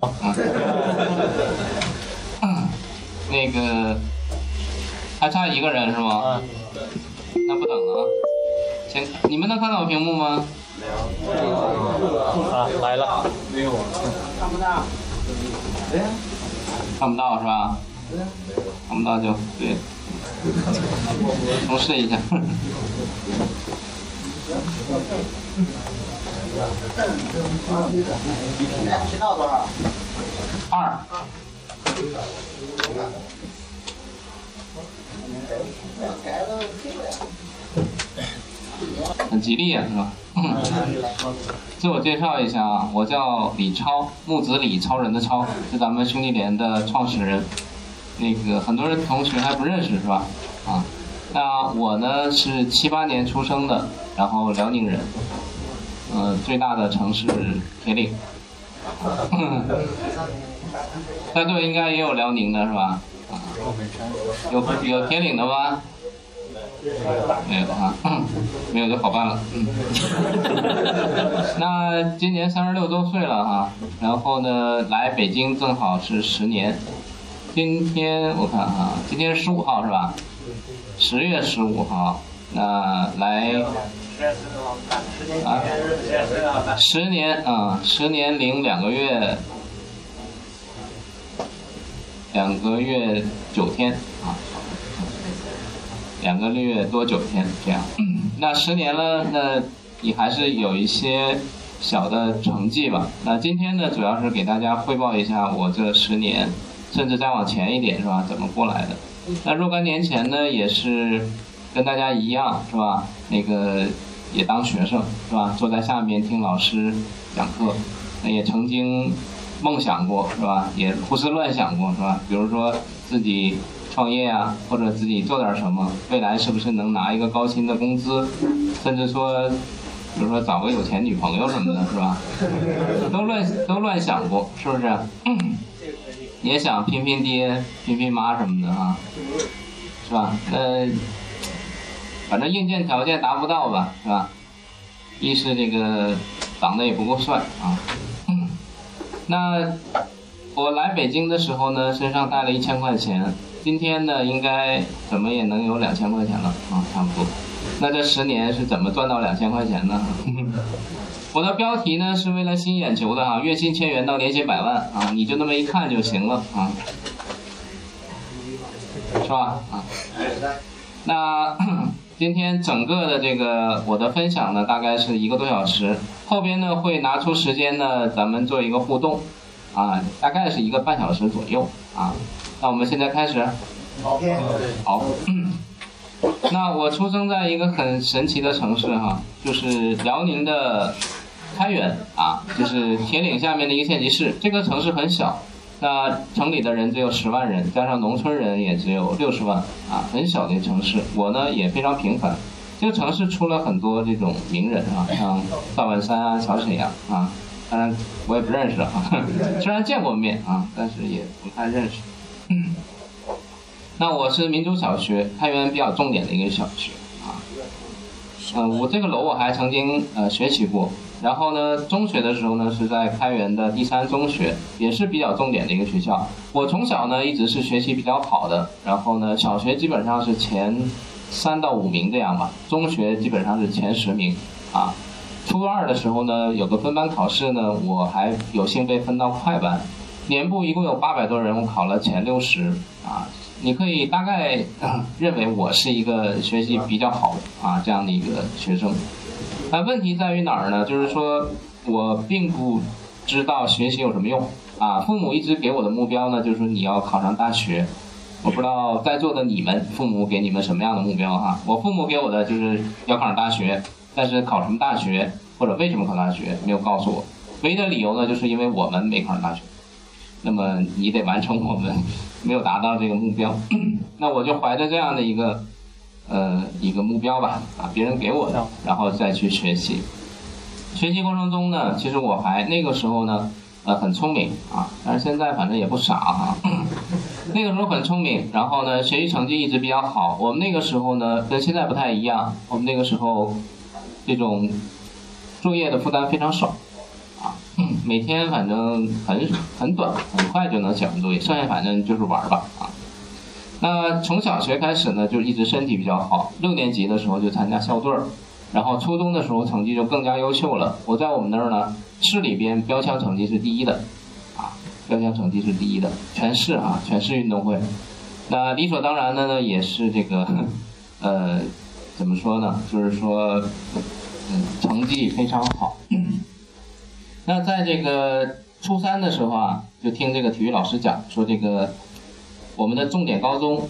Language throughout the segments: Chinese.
那个还差一个人是吗？啊，那不等了啊。先，你们能看到我屏幕吗？啊，来了，没有看不到是吧？看不到就对，重试一下。二。很吉利啊，是吧？自我介绍一下啊，我叫李超，木子李，超人的超，是咱们兄弟连的创始人。那个很多人同学还不认识是吧？啊，那我呢是七八年出生的，然后辽宁人，呃，最大的城市铁岭。在座应该也有辽宁的是吧？有有铁岭的吗？没有啊，没有就好办了。嗯，那今年三十六周岁了哈，然后呢来北京正好是十年。今天我看哈，今天十五号是吧？十月十五号，那来啊，十年啊，十年零两个月，两个月九天啊。两个月多九天这样，那十年了，那你还是有一些小的成绩吧。那今天呢，主要是给大家汇报一下我这十年，甚至再往前一点是吧？怎么过来的？那若干年前呢，也是跟大家一样是吧？那个也当学生是吧？坐在下面听老师讲课，也曾经梦想过是吧？也胡思乱想过是吧？比如说自己。创业啊，或者自己做点什么，未来是不是能拿一个高薪的工资，甚至说，比如说找个有钱女朋友什么的，是吧？都乱都乱想过，是不是？也想拼拼爹、拼拼妈什么的啊，是吧？呃，反正硬件条件达不到吧，是吧？一是这个长得也不够帅啊。那我来北京的时候呢，身上带了一千块钱。今天呢，应该怎么也能有两千块钱了啊，差不多。那这十年是怎么赚到两千块钱呢？我的标题呢是为了吸引眼球的啊，月薪千元到年薪百万啊，你就那么一看就行了啊，是吧？啊，那今天整个的这个我的分享呢，大概是一个多小时，后边呢会拿出时间呢，咱们做一个互动，啊，大概是一个半小时左右啊。那我们现在开始。好。好。那我出生在一个很神奇的城市哈，就是辽宁的开原啊，就是铁岭下面的一个县级市。这个城市很小，那城里的人只有十万人，加上农村人也只有六十万啊，很小的城市。我呢也非常平凡。这个城市出了很多这种名人啊，像赵本山啊、小沈阳啊，当然我也不认识啊，虽然见过面啊，但是也不太认识。那我是民族小学开原比较重点的一个小学啊，嗯，我这个楼我还曾经呃学习过，然后呢，中学的时候呢是在开原的第三中学，也是比较重点的一个学校。我从小呢一直是学习比较好的，然后呢，小学基本上是前三到五名这样吧，中学基本上是前十名啊。初二的时候呢，有个分班考试呢，我还有幸被分到快班。年部一共有八百多人，我考了前六十啊！你可以大概认为我是一个学习比较好啊这样的一个学生。那问题在于哪儿呢？就是说我并不知道学习有什么用啊！父母一直给我的目标呢，就是说你要考上大学。我不知道在座的你们父母给你们什么样的目标哈？我父母给我的就是要考上大学，但是考什么大学或者为什么考大学没有告诉我。唯一的理由呢，就是因为我们没考上大学。那么你得完成我们 没有达到这个目标，那我就怀着这样的一个呃一个目标吧，啊，别人给我的，然后再去学习。学习过程中呢，其实我还那个时候呢，呃，很聪明啊，但是现在反正也不傻哈。那个时候很聪明，然后呢，学习成绩一直比较好。我们那个时候呢，跟现在不太一样，我们那个时候这种作业的负担非常少，啊。每天反正很很短，很快就能写完作业，剩下反正就是玩吧啊。那从小学开始呢，就一直身体比较好，六年级的时候就参加校队儿，然后初中的时候成绩就更加优秀了。我在我们那儿呢，市里边标枪成绩是第一的，啊，标枪成绩是第一的，全市啊，全市运动会。那理所当然的呢，也是这个，呃，怎么说呢？就是说，嗯，成绩非常好。那在这个初三的时候啊，就听这个体育老师讲说，这个我们的重点高中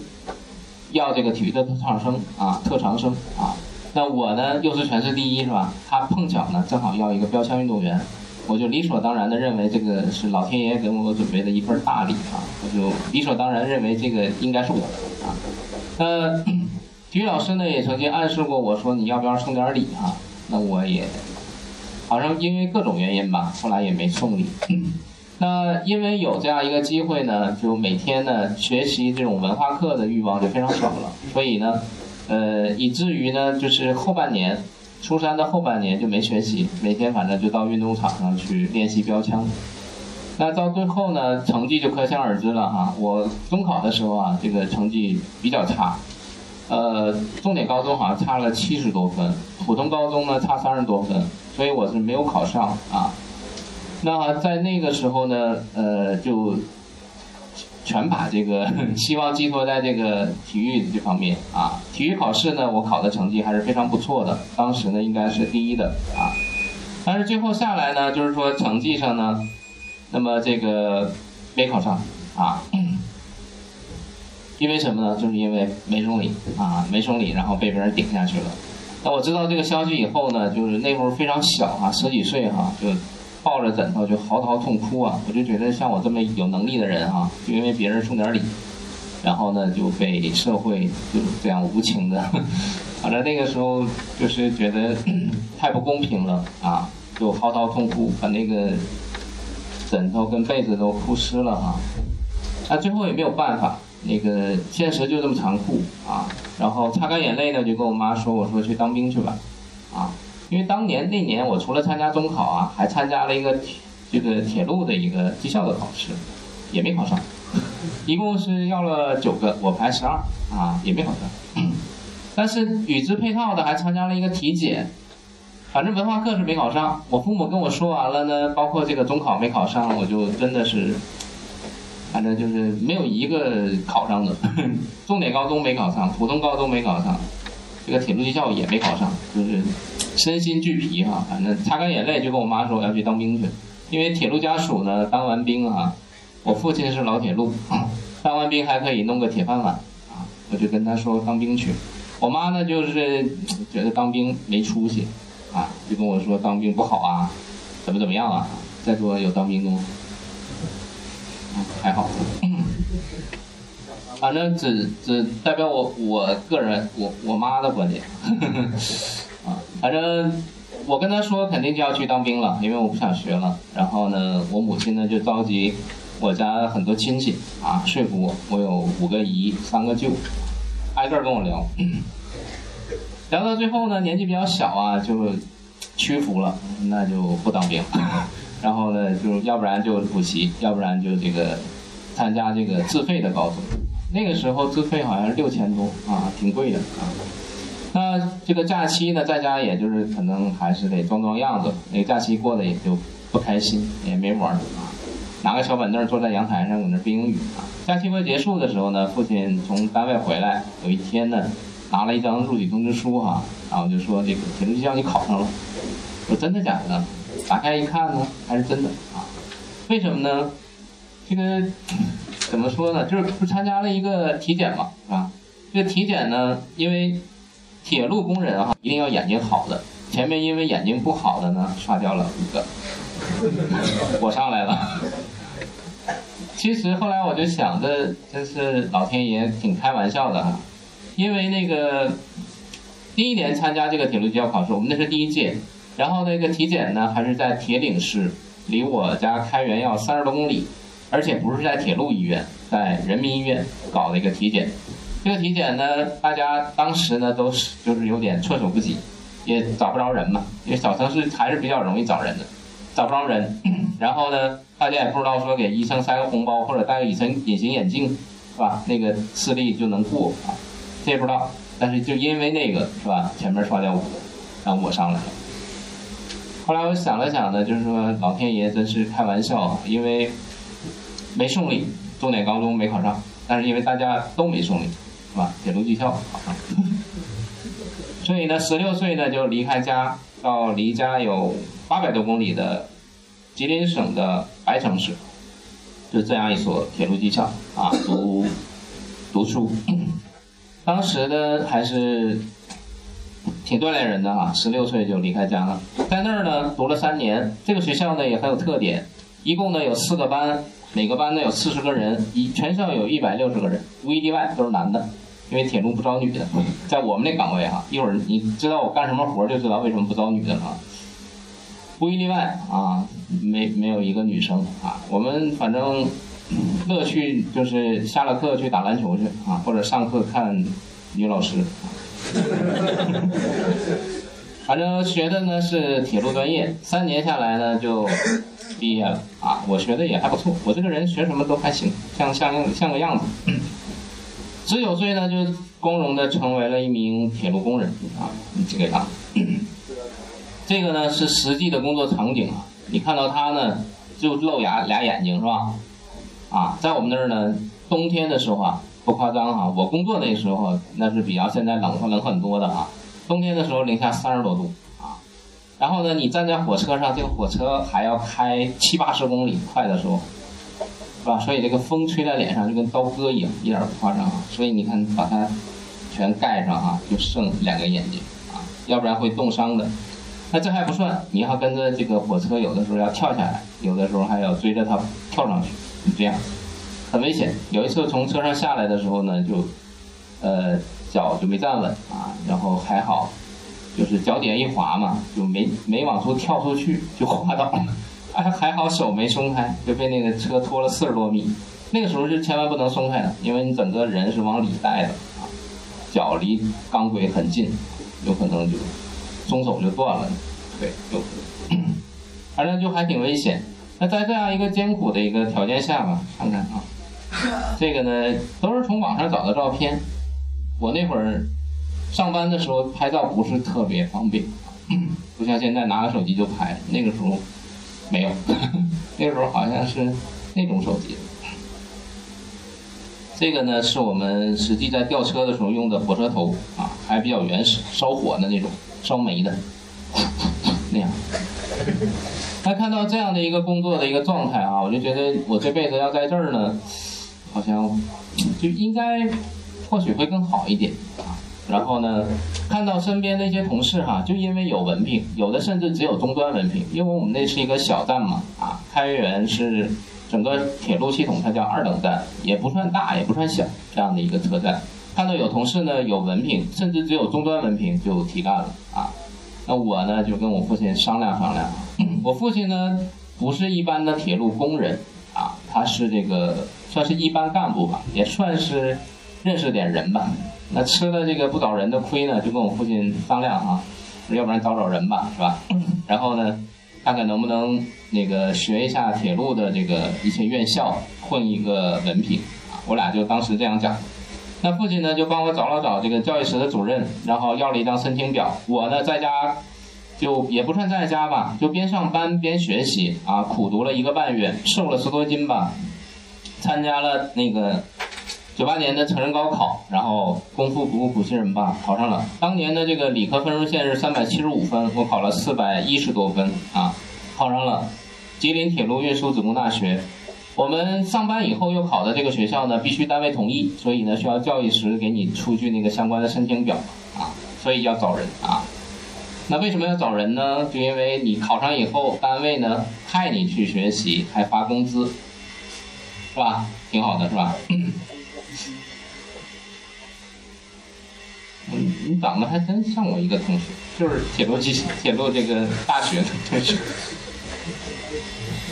要这个体育的特长生啊，特长生啊。那我呢，又是全市第一，是吧？他碰巧呢，正好要一个标枪运动员。我就理所当然的认为这个是老天爷给我准备的一份大礼啊！我就理所当然认为这个应该是我的啊。那 体育老师呢也曾经暗示过我说你要不要送点礼啊？那我也好像因为各种原因吧，后来也没送礼。那因为有这样一个机会呢，就每天呢学习这种文化课的欲望就非常少了，所以呢，呃，以至于呢就是后半年。初三的后半年就没学习，每天反正就到运动场上去练习标枪。那到最后呢，成绩就可想而知了哈。我中考的时候啊，这个成绩比较差，呃，重点高中好像差了七十多分，普通高中呢差三十多分，所以我是没有考上啊。那在那个时候呢，呃，就。全把这个 希望寄托在这个体育这方面啊。体育考试呢，我考的成绩还是非常不错的，当时呢应该是第一的啊。但是最后下来呢，就是说成绩上呢，那么这个没考上啊。因为什么呢？就是因为没送礼啊，没送礼，然后被别人顶下去了。那我知道这个消息以后呢，就是那会儿非常小啊，十几岁哈，就。抱着枕头就嚎啕痛哭啊！我就觉得像我这么有能力的人啊，就因为别人送点礼，然后呢就被社会就这样无情的，反正那个时候就是觉得 太不公平了啊，就嚎啕痛哭，把那个枕头跟被子都哭湿了啊。那最后也没有办法，那个现实就这么残酷啊。然后擦干眼泪呢，就跟我妈说：“我说去当兵去吧，啊。”因为当年那年我除了参加中考啊，还参加了一个这个铁路的一个技校的考试，也没考上，一共是要了九个，我排十二啊，也没考上。但是与之配套的还参加了一个体检，反正文化课是没考上。我父母跟我说完了呢，包括这个中考没考上，我就真的是，反正就是没有一个考上的。重点高中没考上，普通高中没考上，这个铁路技校也没考上，就是。身心俱疲哈，反正擦干眼泪就跟我妈说我要去当兵去，因为铁路家属呢，当完兵啊，我父亲是老铁路，当完兵还可以弄个铁饭碗啊，我就跟他说当兵去。我妈呢就是觉得当兵没出息啊，就跟我说当兵不好啊，怎么怎么样啊，在座有当兵的吗？还好，反正只只代表我我个人我我妈的观点。啊，反正我跟他说肯定就要去当兵了，因为我不想学了。然后呢，我母亲呢就召集我家很多亲戚啊，说服我。我有五个姨，三个舅，挨个跟我聊。聊到最后呢，年纪比较小啊，就屈服了，那就不当兵。然后呢，就要不然就补习，要不然就这个参加这个自费的高中。那个时候自费好像是六千多啊，挺贵的啊。那这个假期呢，在家也就是可能还是得装装样子。那个假期过得也就不开心，也没玩啊。拿个小板凳坐在阳台上，搁那背英语啊。假期快结束的时候呢，父亲从单位回来，有一天呢，拿了一张入籍通知书哈，然后就说这个铁路技校你考上了。我真的假的？打开一看呢，还是真的啊。为什么呢？这个 怎么说呢？就是不参加了一个体检嘛，是吧？这个体检呢，因为。铁路工人啊，一定要眼睛好的。前面因为眼睛不好的呢，刷掉了五个，我上来了。其实后来我就想着，真是老天爷挺开玩笑的哈。因为那个第一年参加这个铁路技校考试，我们那是第一届，然后那个体检呢还是在铁岭市，离我家开原要三十多公里，而且不是在铁路医院，在人民医院搞了一个体检。这个体检呢，大家当时呢都是就是有点措手不及，也找不着人嘛，因为小城市还是比较容易找人的，找不着人，然后呢，大家也不知道说给医生塞个红包或者戴个隐形隐形眼镜，是吧？那个视力就能过啊，这也不知道。但是就因为那个是吧，前面刷掉我，然后我上来了。后来我想了想呢，就是说老天爷真是开玩笑，因为没送礼，重点高中没考上，但是因为大家都没顺利，是吧？铁路技校，所以呢，十六岁呢就离开家，到离家有八百多公里的吉林省的白城市，就这样一所铁路技校啊，读读书。当时呢还是挺锻炼人的哈，十六岁就离开家了，在那儿呢读了三年。这个学校呢也很有特点，一共呢有四个班，每个班呢有四十个人，一全校有一百六十个人，无一例外都是男的，因为铁路不招女的。在我们那岗位哈，一会儿你知道我干什么活就知道为什么不招女的了。不一例外啊，没没有一个女生啊，我们反正。乐趣就是下了课去打篮球去啊，或者上课看女老师。反正学的呢是铁路专业，三年下来呢就毕业了啊。我学的也还不错，我这个人学什么都还行，像像像个样子。十九岁呢就光荣的成为了一名铁路工人啊，这个样。这个呢是实际的工作场景啊，你看到他呢就露牙俩眼睛是吧？啊，在我们那儿呢，冬天的时候啊，不夸张哈，我工作那时候那是比较现在冷冷很多的啊。冬天的时候零下三十多度啊，然后呢，你站在火车上，这个火车还要开七八十公里快的时候，是吧？所以这个风吹在脸上就跟刀割一样，一点不夸张啊。所以你看，把它全盖上啊，就剩两个眼睛啊，要不然会冻伤的。那这还不算，你要跟着这个火车，有的时候要跳下来，有的时候还要追着它跳上去。这样很危险。有一次从车上下来的时候呢，就呃脚就没站稳啊，然后还好，就是脚底下一滑嘛，就没没往出跳出去，就滑倒了。哎，还好手没松开，就被那个车拖了四十多米。那个时候是千万不能松开的，因为你整个人是往里带的啊，脚离钢轨很近，有可能就松手就断了，对，有可能，反正就还挺危险。那在这样一个艰苦的一个条件下吧，看看啊，这个呢都是从网上找的照片。我那会儿上班的时候拍照不是特别方便，不像现在拿个手机就拍。那个时候没有，那时候好像是那种手机。这个呢是我们实际在吊车的时候用的火车头啊，还比较原始，烧火的那种，烧煤的，那样。他看到这样的一个工作的一个状态啊，我就觉得我这辈子要在这儿呢，好像就应该或许会更好一点啊。然后呢，看到身边那些同事哈，就因为有文凭，有的甚至只有中专文凭，因为我们那是一个小站嘛啊，开源是整个铁路系统它叫二等站，也不算大也不算小这样的一个车站。看到有同事呢有文凭，甚至只有中专文凭就提干了啊。那我呢就跟我父亲商量商量。我父亲呢，不是一般的铁路工人啊，他是这个算是一般干部吧，也算是认识点人吧。那吃了这个不找人的亏呢，就跟我父亲商量啊，要不然找找人吧，是吧？然后呢，看看能不能那个学一下铁路的这个一些院校，混一个文凭啊。我俩就当时这样讲。那父亲呢，就帮我找了找这个教育室的主任，然后要了一张申请表。我呢，在家。就也不算在家吧，就边上班边学习啊，苦读了一个半月，瘦了十多斤吧。参加了那个九八年的成人高考，然后功夫不负苦心人吧，考上了。当年的这个理科分数线是三百七十五分，我考了四百一十多分啊，考上了吉林铁路运输职工大学。我们上班以后又考的这个学校呢，必须单位同意，所以呢需要教育时给你出具那个相关的申请表啊，所以要找人啊。那为什么要找人呢？就因为你考上以后，单位呢派你去学习，还发工资，是吧？挺好的，是吧？嗯，你长得还真像我一个同学，就是铁路机铁路这个大学的同学，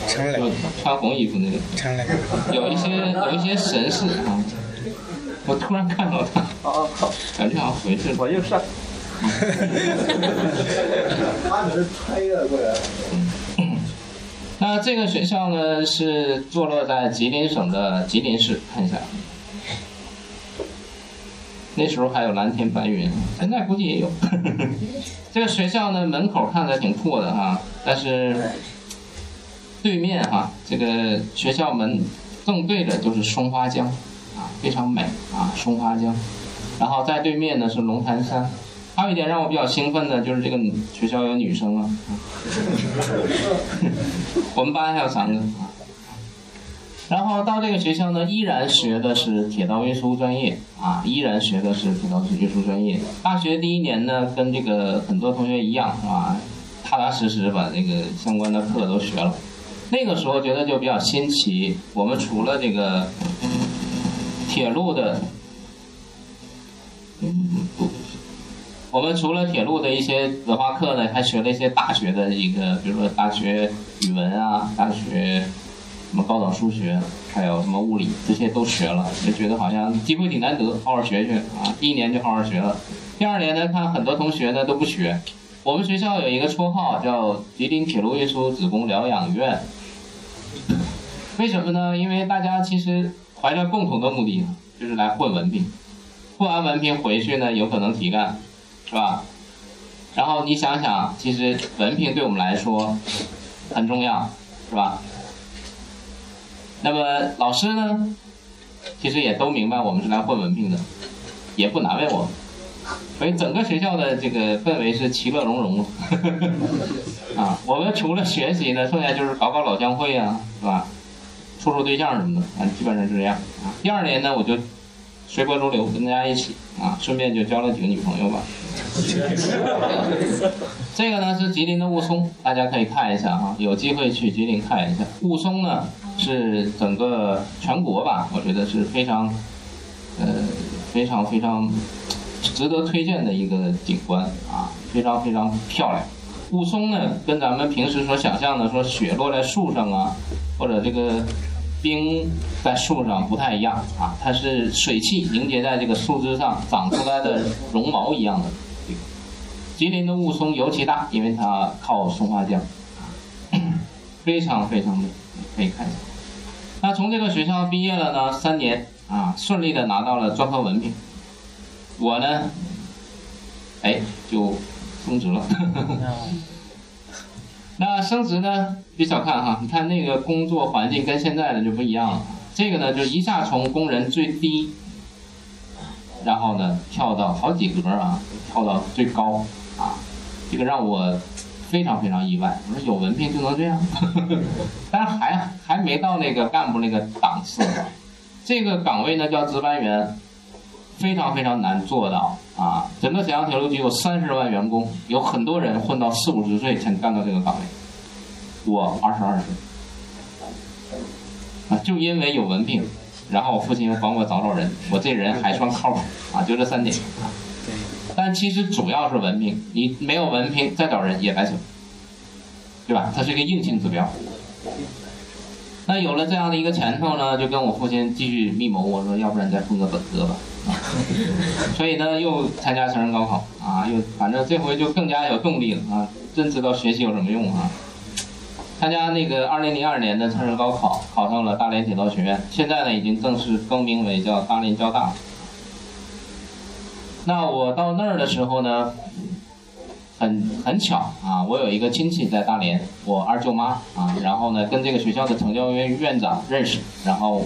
就穿红衣服那个，有一些有一些神似啊。我突然看到他，感觉好像回去了。我又上。他是穿越过来。那那这个学校呢是坐落在吉林省的吉林市，看一下。那时候还有蓝天白云，现在估计也有。这个学校呢，门口看着挺破的哈，但是对面哈，这个学校门正对着就是松花江，啊，非常美啊，松花江。然后在对面呢是龙潭山。还有一点让我比较兴奋的就是这个学校有女生啊，我们班还有三个。然后到这个学校呢，依然学的是铁道运输专业啊，依然学的是铁道运输专业。大学第一年呢，跟这个很多同学一样啊，踏踏实实把这个相关的课都学了。那个时候觉得就比较新奇，我们除了这个铁路的，我们除了铁路的一些文化课呢，还学了一些大学的一个，比如说大学语文啊，大学。什么高等数学，还有什么物理，这些都学了，就觉得好像机会挺难得，好好学学啊！第一年就好好学了，第二年呢，看很多同学呢都不学。我们学校有一个绰号叫吉林铁路运输职工疗养院，为什么呢？因为大家其实怀着共同的目的，就是来混文凭，混完文凭回去呢，有可能提干，是吧？然后你想想，其实文凭对我们来说很重要，是吧？那么老师呢，其实也都明白我们是来混文凭的，也不难为我们，所以整个学校的这个氛围是其乐融融 啊，我们除了学习呢，剩下就是搞搞老乡会啊，是吧？处处对象什么的，反正基本上是这样啊。第二年呢，我就随波逐流，跟大家一起啊，顺便就交了几个女朋友吧。这个呢是吉林的雾凇，大家可以看一下啊，有机会去吉林看一下雾凇呢。是整个全国吧，我觉得是非常，呃，非常非常值得推荐的一个景观啊，非常非常漂亮。雾凇呢，跟咱们平时所想象的说雪落在树上啊，或者这个冰在树上不太一样啊，它是水汽凝结在这个树枝上长出来的绒毛一样的。吉林的雾凇尤其大，因为它靠松花江，非常非常美，可以看一下。那从这个学校毕业了呢，三年啊，顺利的拿到了专科文凭。我呢，哎，就升职了。那升职呢，别小看哈，你看那个工作环境跟现在的就不一样了。这个呢，就一下从工人最低，然后呢，跳到好几格啊，跳到最高啊，这个让我。非常非常意外，我说有文凭就能这样，但还还没到那个干部那个档次。这个岗位呢叫值班员，非常非常难做到啊！整个沈阳铁路局有三十万员工，有很多人混到四五十岁才干到这个岗位，我二十二岁啊，就因为有文凭，然后我父亲又帮我找找人，我这人还算靠谱啊，就这三点啊。但其实主要是文凭，你没有文凭再找人也白扯，对吧？它是一个硬性指标。那有了这样的一个前头呢，就跟我父亲继续密谋，我说要不然再混个本科吧。所以呢，又参加成人高考啊，又反正这回就更加有动力了啊，真知道学习有什么用啊。参加那个二零零二年的成人高考，考上了大连铁道学院，现在呢已经正式更名为叫大连交大。那我到那儿的时候呢，很很巧啊，我有一个亲戚在大连，我二舅妈啊，然后呢跟这个学校的成教院院长认识，然后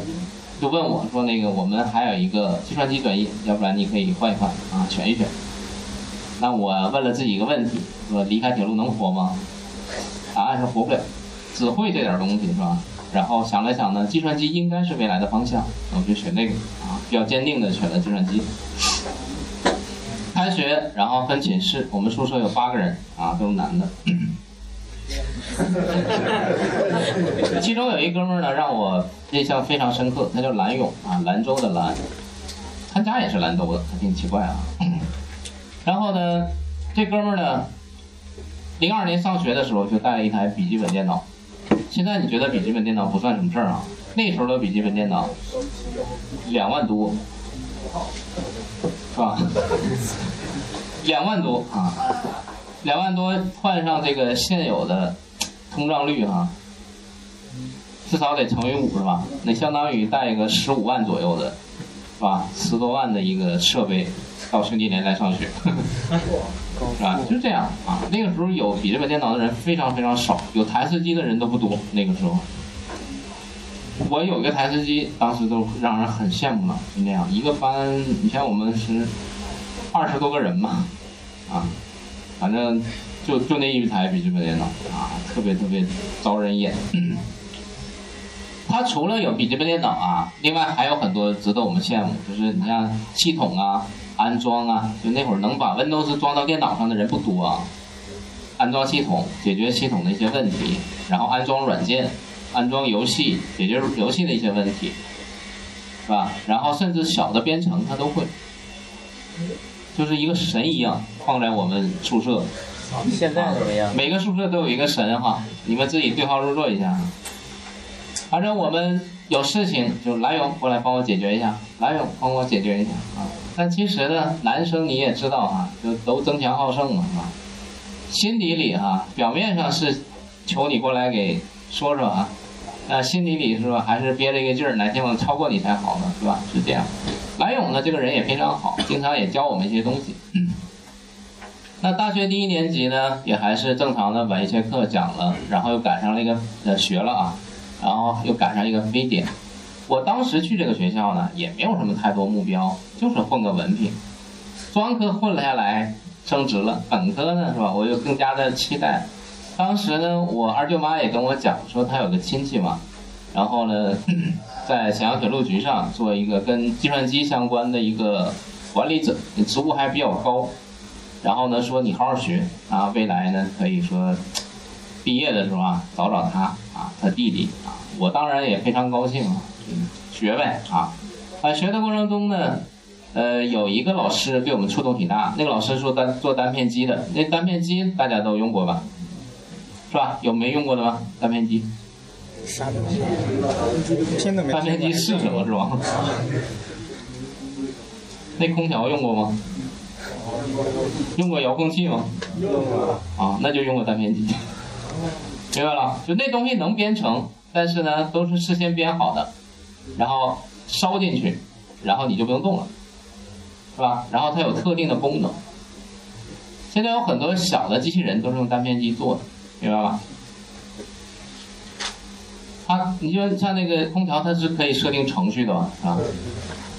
就问我说那个我们还有一个计算机专业，要不然你可以换一换啊，选一选。那我问了自己一个问题，说离开铁路能活吗？答案是活不了，只会这点东西是吧？然后想了想呢，计算机应该是未来的方向，我就选那个啊，比较坚定的选了计算机。开学，然后分寝室。我们宿舍有八个人啊，都是男的。其中有一哥们呢，让我印象非常深刻。他叫兰勇啊，兰州的兰。他家也是兰州的，还挺奇怪啊。然后呢，这哥们呢，零二年上学的时候就带了一台笔记本电脑。现在你觉得笔记本电脑不算什么事儿啊？那时候的笔记本电脑两万多。是吧？两万多啊，两万多换上这个现有的通胀率啊，至少得乘以五是吧？那相当于带一个十五万左右的，是吧？十多万的一个设备到兄弟连来上学，是吧？就这样啊。那个时候有笔记本电脑的人非常非常少，有台式机的人都不多。那个时候，我有一个台式机，当时都让人很羡慕了。就那样，一个班，你像我们是二十多个人嘛，啊，反正。就就那一台笔记本电脑啊，特别特别招人眼。它除了有笔记本电脑啊，另外还有很多值得我们羡慕，就是你像系统啊、安装啊，就那会儿能把 Windows 装到电脑上的人不多啊。安装系统，解决系统的一些问题，然后安装软件、安装游戏，解决游戏的一些问题，是吧？然后甚至小的编程他都会，就是一个神一样放在我们宿舍。现在怎么样？每个宿舍都有一个神哈，你们自己对号入座一下。反正我们有事情就来勇过来帮我解决一下，来勇帮我解决一下啊。但其实呢，男生你也知道啊，就都争强好胜嘛，是吧？心底里哈，表面上是求你过来给说说啊，那心底里是吧，还是憋着一个劲儿，哪天我超过你才好呢，是吧？是这样。来勇呢，这个人也非常好，经常也教我们一些东西。那大学第一年级呢，也还是正常的把一些课讲了，然后又赶上了一个呃学了啊，然后又赶上一个非典。我当时去这个学校呢，也没有什么太多目标，就是混个文凭。专科混了下来，升职了，本科呢是吧？我又更加的期待。当时呢，我二舅妈也跟我讲说，她有个亲戚嘛，然后呢，在沈阳铁路局上做一个跟计算机相关的一个管理者，职务还比较高。然后呢，说你好好学啊，未来呢可以说毕业的时候啊，找找他啊，他弟弟啊，我当然也非常高兴啊，学呗啊，啊学的过程中呢，呃，有一个老师对我们触动挺大，那个老师说单做单片机的，那单片机大家都用过吧，是吧？有没用过的吗？单片机？啥东西？听都没。单片机是什么是吧？那空调用过吗？用过遥控器吗？用过。啊，那就用过单片机。明白了，就那东西能编程，但是呢，都是事先编好的，然后烧进去，然后你就不用动了，是吧？然后它有特定的功能。现在有很多小的机器人都是用单片机做的，明白吧？它，你就像那个空调，它是可以设定程序的吧？啊，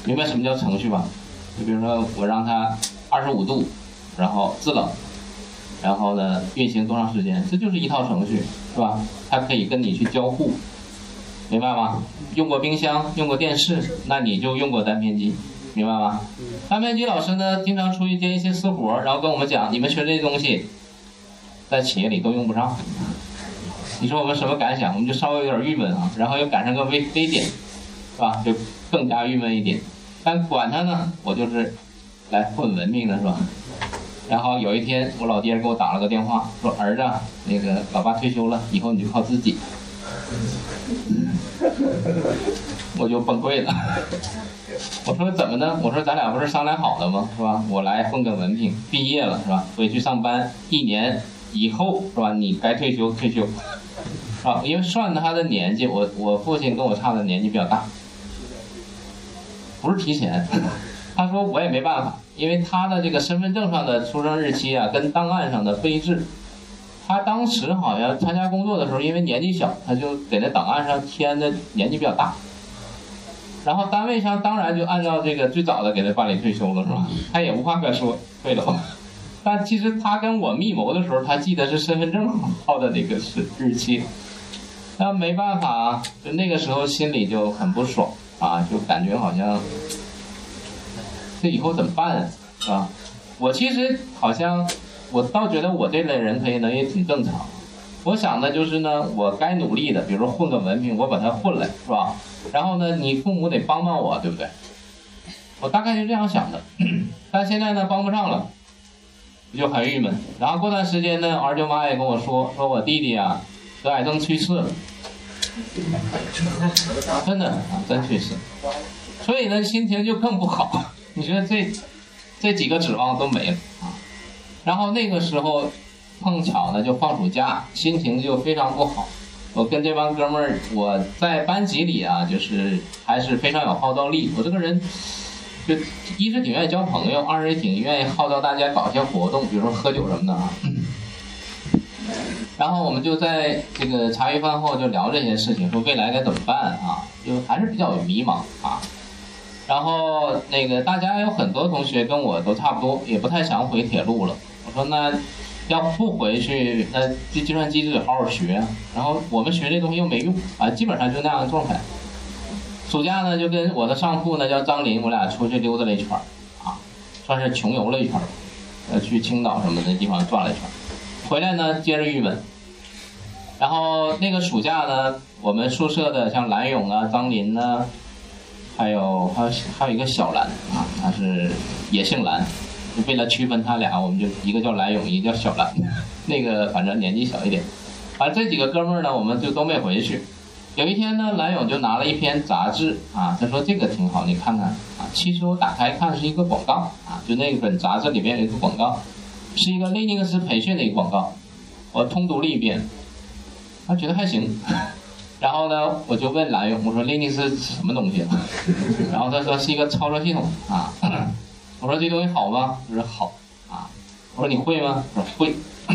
明白什么叫程序吧？就比如说我让它。二十五度，然后制冷，然后呢运行多长时间？这就是一套程序，是吧？它可以跟你去交互，明白吗？用过冰箱，用过电视，那你就用过单片机，明白吗？单片机老师呢，经常出去接一些私活，然后跟我们讲，你们学这些东西，在企业里都用不上。你说我们什么感想？我们就稍微有点郁闷啊，然后又赶上个非非典，是吧？就更加郁闷一点。但管他呢，我就是。来混文明的是吧？然后有一天，我老爹给我打了个电话，说：“儿子，那个老爸退休了，以后你就靠自己。”我就崩溃了。我说：“怎么呢？”我说：“咱俩不是商量好的吗？是吧？我来混个文凭，毕业了是吧？回去上班一年以后是吧？你该退休退休，是吧？因为算他的年纪，我我父亲跟我差的年纪比较大，不是提前。”他说我也没办法，因为他的这个身份证上的出生日期啊，跟档案上的不一致。他当时好像参加工作的时候，因为年纪小，他就给那档案上填的年纪比较大。然后单位上当然就按照这个最早的给他办理退休了，是吧？他也无话可说，退了。但其实他跟我密谋的时候，他记得是身份证号的那个是日期。那没办法，就那个时候心里就很不爽啊，就感觉好像。这以后怎么办啊？我其实好像，我倒觉得我这类人可以能也挺正常。我想的就是呢，我该努力的，比如说混个文凭，我把它混了，是吧？然后呢，你父母得帮帮我，对不对？我大概就这样想的。但现在呢，帮不上了，就很郁闷。然后过段时间呢，二舅妈也跟我说，说我弟弟啊得癌症去世了，真的啊，真去世。所以呢，心情就更不好。你说这这几个指望都没了啊！然后那个时候碰巧呢就放暑假，心情就非常不好。我跟这帮哥们儿，我在班级里啊，就是还是非常有号召力。我这个人，就一是挺愿意交朋友，二是也挺愿意号召大家搞一些活动，比如说喝酒什么的啊。然后我们就在这个茶余饭后就聊这些事情，说未来该怎么办啊？就还是比较迷茫啊。然后那个大家有很多同学跟我都差不多，也不太想回铁路了。我说那要不回去，那这计算机就得好好学。然后我们学这东西又没用啊，基本上就那样的状态。暑假呢，就跟我的上铺呢叫张林，我俩出去溜达了一圈儿啊，算是穷游了一圈儿，呃，去青岛什么的地方转了一圈儿。回来呢，接着郁闷。然后那个暑假呢，我们宿舍的像蓝勇啊、张林呢，还有还有还有一个小蓝啊，他是也姓蓝，就为了区分他俩，我们就一个叫蓝勇，一个叫小蓝。那个反正年纪小一点，反正这几个哥们儿呢，我们就都没回去。有一天呢，蓝勇就拿了一篇杂志啊，他说这个挺好，你看看啊。其实我打开看是一个广告啊，就那本杂志里面有一个广告。是一个雷尼克斯培训的一个广告，我通读了一遍，他觉得还行。然后呢，我就问蓝勇，我说雷尼克斯什么东西？然后他说是一个操作系统啊。我说这东西好吗？他说好啊。我说你会吗？他说会。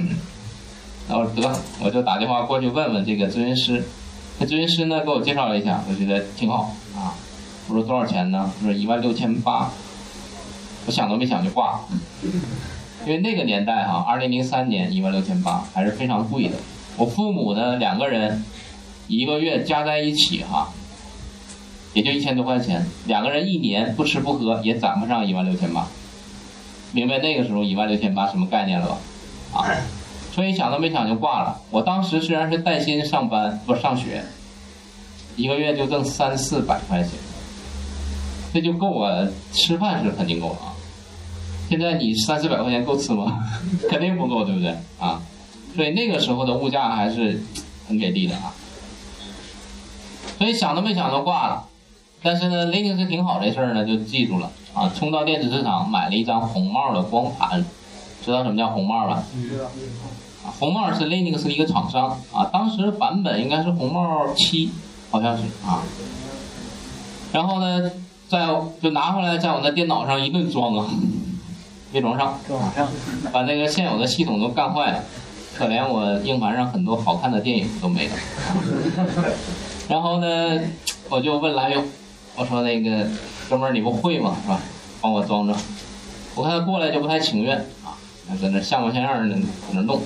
然后得，我就打电话过去问问这个咨询师。那咨询师呢给我介绍了一下，我觉得挺好啊。我说多少钱呢？他说一万六千八。我想都没想就挂了。因为那个年代哈，二零零三年一万六千八还是非常贵的。我父母呢两个人一个月加在一起哈，也就一千多块钱，两个人一年不吃不喝也攒不上一万六千八。明白那个时候一万六千八什么概念了吧？啊，所以想都没想就挂了。我当时虽然是带薪上班不上学，一个月就挣三四百块钱，这就够我吃饭是肯定够了啊。现在你三四百块钱够吃吗？肯定不够，对不对啊？所以那个时候的物价还是很给力的啊。所以想都没想就挂了。但是呢，雷尼斯挺好这事儿呢，就记住了啊。冲到电子市场买了一张红帽的光盘，知道什么叫红帽吧？啊，红帽是 Linux 一个厂商啊。当时版本应该是红帽七，好像是啊。然后呢，在就拿回来，在我那电脑上一顿装啊。没装上，把那个现有的系统都干坏了，可怜我硬盘上很多好看的电影都没了。然后呢，我就问蓝勇，我说那个哥们儿你不会吗？是吧？帮我装装。我看他过来就不太情愿啊，在那像模像样的在那弄，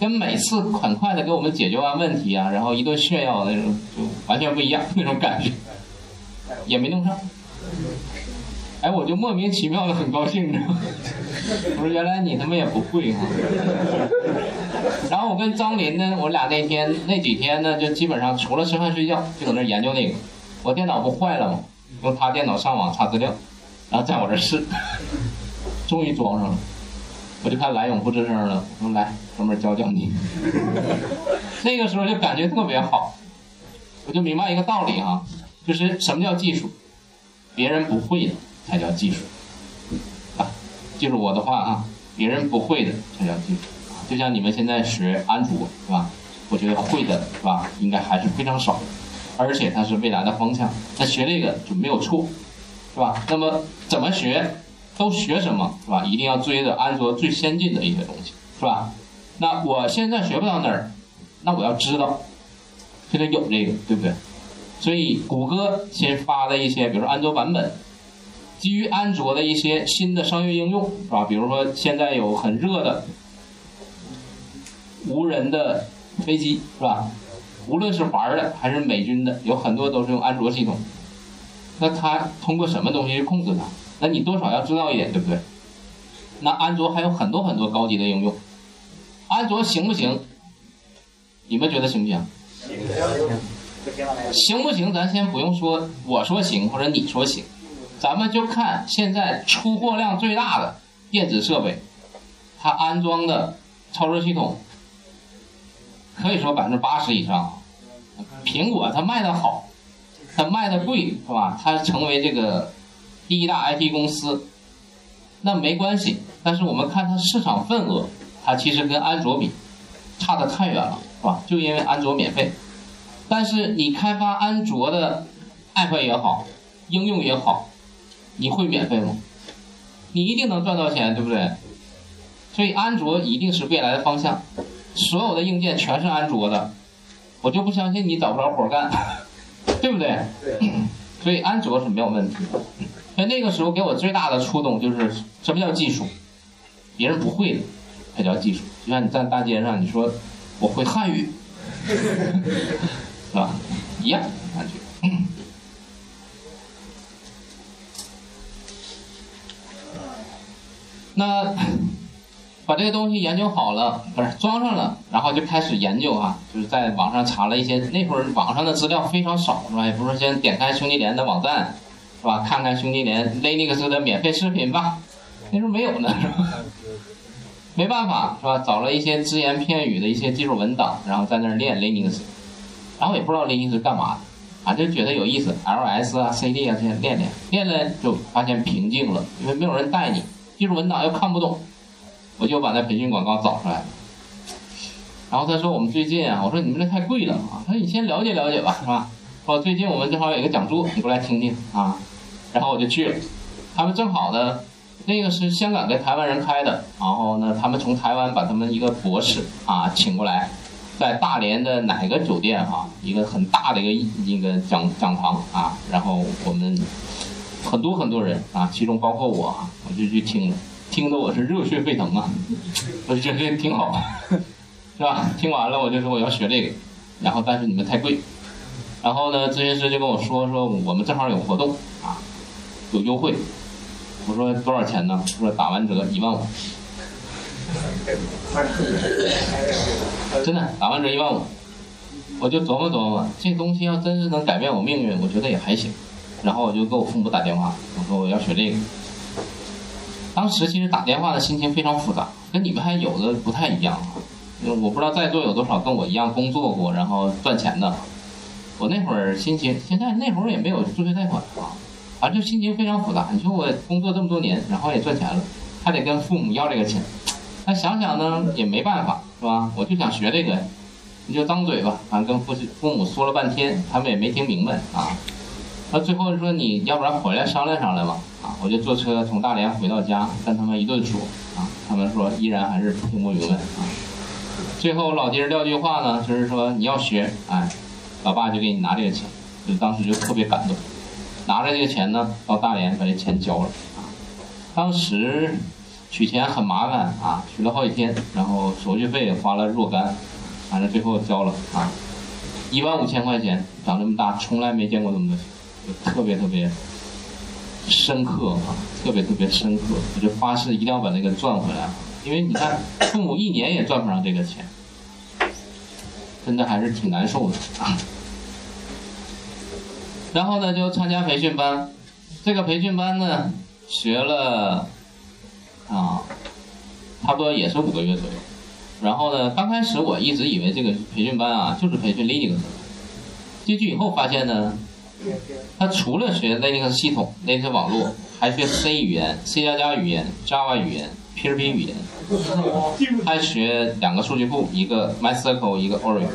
跟每次很快的给我们解决完问题啊，然后一顿炫耀那种就完全不一样那种感觉，也没弄上。哎，我就莫名其妙的很高兴，你知道吗？我说原来你他妈也不会哈。然后我跟张林呢，我俩那天那几天呢，就基本上除了吃饭睡觉，就搁那研究那个。我电脑不坏了吗？用他电脑上网查资料，然后在我这试，终于装上了。我就看蓝勇不吱声了，我说来，哥们儿教教你。那个时候就感觉特别好，我就明白一个道理哈，就是什么叫技术，别人不会的。才叫技术，啊，记住我的话啊，别人不会的才叫技术，就像你们现在学安卓是吧？我觉得会的是吧，应该还是非常少，而且它是未来的方向，那学这个就没有错，是吧？那么怎么学，都学什么是吧？一定要追着安卓最先进的一些东西，是吧？那我现在学不到哪儿，那我要知道，就得有这个，对不对？所以谷歌先发的一些，比如说安卓版本。基于安卓的一些新的商业应用，是吧？比如说现在有很热的无人的飞机，是吧？无论是玩的还是美军的，有很多都是用安卓系统。那它通过什么东西去控制它？那你多少要知道一点，对不对？那安卓还有很多很多高级的应用，安卓行不行？你们觉得行不行？行不行？咱先不用说，我说行或者你说行。咱们就看现在出货量最大的电子设备，它安装的操作系统，可以说百分之八十以上。苹果它卖的好，它卖的贵，是吧？它成为这个第一大 IT 公司，那没关系。但是我们看它市场份额，它其实跟安卓比差得太远了。是吧？就因为安卓免费。但是你开发安卓的 app 也好，应用也好，你会免费吗？你一定能赚到钱，对不对？所以安卓一定是未来的方向，所有的硬件全是安卓的，我就不相信你找不着活干，对不对？所以安卓是没有问题的。所以那个时候给我最大的触动就是什么叫技术？别人不会的才叫技术。就像你在大街上，你说我会汉语，是吧？一样感觉。那把这个东西研究好了，不是装上了，然后就开始研究啊，就是在网上查了一些，那会儿网上的资料非常少，是吧？也不是先点开兄弟连的网站，是吧？看看兄弟连 Linux 的免费视频吧，那时候没有呢，是吧？没办法，是吧？找了一些只言片语的一些技术文档，然后在那儿练 Linux，然后也不知道 Linux 干嘛的，啊，就觉得有意思，LS 啊、CD 啊这些练练，练练就发现瓶颈了，因为没有人带你。技术文档又看不懂，我就把那培训广告找出来了。然后他说：“我们最近啊，我说你们这太贵了啊。”他说：“你先了解了解吧，是吧？”说最近我们正好有一个讲座，你过来听听啊。然后我就去了。他们正好呢，那个是香港跟台湾人开的，然后呢，他们从台湾把他们一个博士啊请过来，在大连的哪个酒店啊，一个很大的一个一个讲讲堂啊，然后我们。很多很多人啊，其中包括我啊，我就去听了，听得我是热血沸腾啊！我就觉得挺好，是吧？听完了我就说我要学这个，然后但是你们太贵，然后呢，咨询师就跟我说说我们正好有活动啊，有优惠。我说多少钱呢？说打完折一万五，真的打完折一万五，我就琢磨琢磨，这东西要真是能改变我命运，我觉得也还行。然后我就给我父母打电话，我说我要学这个。当时其实打电话的心情非常复杂，跟你们还有的不太一样。我不知道在座有多少跟我一样工作过，然后赚钱的。我那会儿心情，现在那会儿也没有助学贷款啊，反正就心情非常复杂。你说我工作这么多年，然后也赚钱了，还得跟父母要这个钱。那想想呢，也没办法，是吧？我就想学这个，你就张嘴吧，反正跟父父母说了半天，他们也没听明白啊。那最后说你要不然回来商量商量吧，啊，我就坐车从大连回到家，跟他们一顿说，啊，他们说依然还是听不明白，啊，最后老爹撂句话呢，就是说你要学，哎，老爸就给你拿这个钱，就当时就特别感动，拿着这个钱呢到大连把这钱交了，啊，当时取钱很麻烦啊，取了好几天，然后手续费也花了若干，反正最后交了啊，一万五千块钱，长这么大从来没见过这么多钱。就特别特别深刻啊，特别特别深刻，我就发誓一定要把那个赚回来，因为你看父母一年也赚不上这个钱，真的还是挺难受的啊。然后呢，就参加培训班，这个培训班呢学了啊，差不多也是五个月左右。然后呢，刚开始我一直以为这个培训班啊就是培训 Linux，进去以后发现呢。他除了学 Linux 系统、Linux 网络，还学 C 语言、C 加加语言、Java 语言、PHP 语言，还学两个数据库，一个 MySQL，一个 Oracle。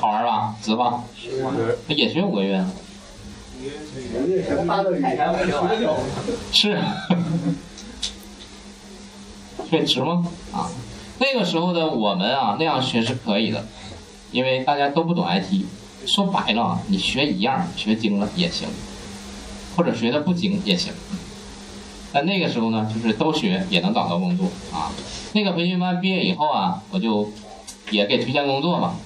好玩吧？值吧？也学五个月。是。所以值吗？啊，那个时候的我们啊，那样学是可以的。因为大家都不懂 IT，说白了，你学一样学精了也行，或者学的不精也行。但那个时候呢，就是都学也能找到工作啊。那个培训班毕业以后啊，我就也给推荐工作嘛。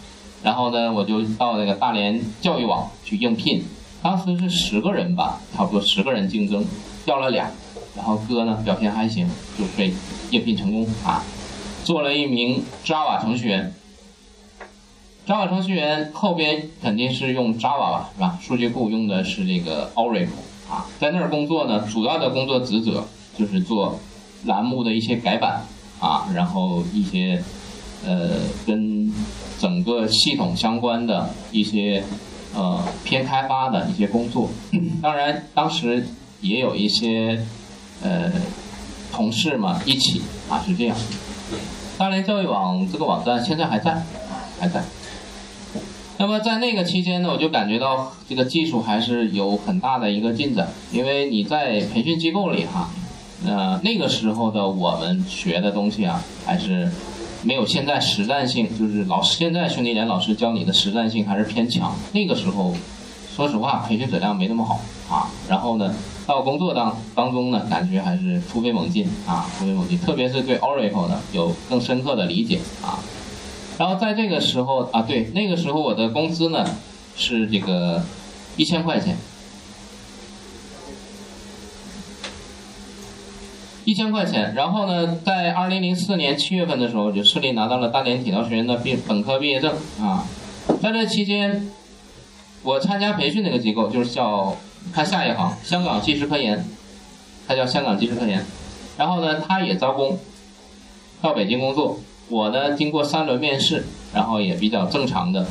然后呢，我就到那个大连教育网去应聘，当时是十个人吧，差不多十个人竞争，要了俩。然后哥呢表现还行，就被应聘成功啊，做了一名 Java 程序员。Java 程序员后边肯定是用 Java 吧，是吧？数据库用的是这个 Oracle 啊，在那儿工作呢，主要的工作职责就是做栏目的一些改版啊，然后一些呃跟整个系统相关的一些呃偏开发的一些工作。当然，当时也有一些呃同事嘛一起啊，是这样。大连教育网这个网站现在还在，还在。那么在那个期间呢，我就感觉到这个技术还是有很大的一个进展，因为你在培训机构里哈，呃，那个时候的我们学的东西啊，还是没有现在实战性，就是老师现在兄弟连老师教你的实战性还是偏强。那个时候，说实话，培训质量没那么好啊。然后呢，到工作当当中呢，感觉还是突飞猛进啊，突飞猛进，特别是对 Oracle 呢有更深刻的理解啊。然后在这个时候啊，对，那个时候我的工资呢是这个一千块钱，一千块钱。然后呢，在二零零四年七月份的时候，就顺利拿到了大连体操学院的毕本科毕业证啊。在这期间，我参加培训那个机构就是叫看下一行，香港技师科研，它叫香港技师科研。然后呢，他也招工到北京工作。我呢，经过三轮面试，然后也比较正常的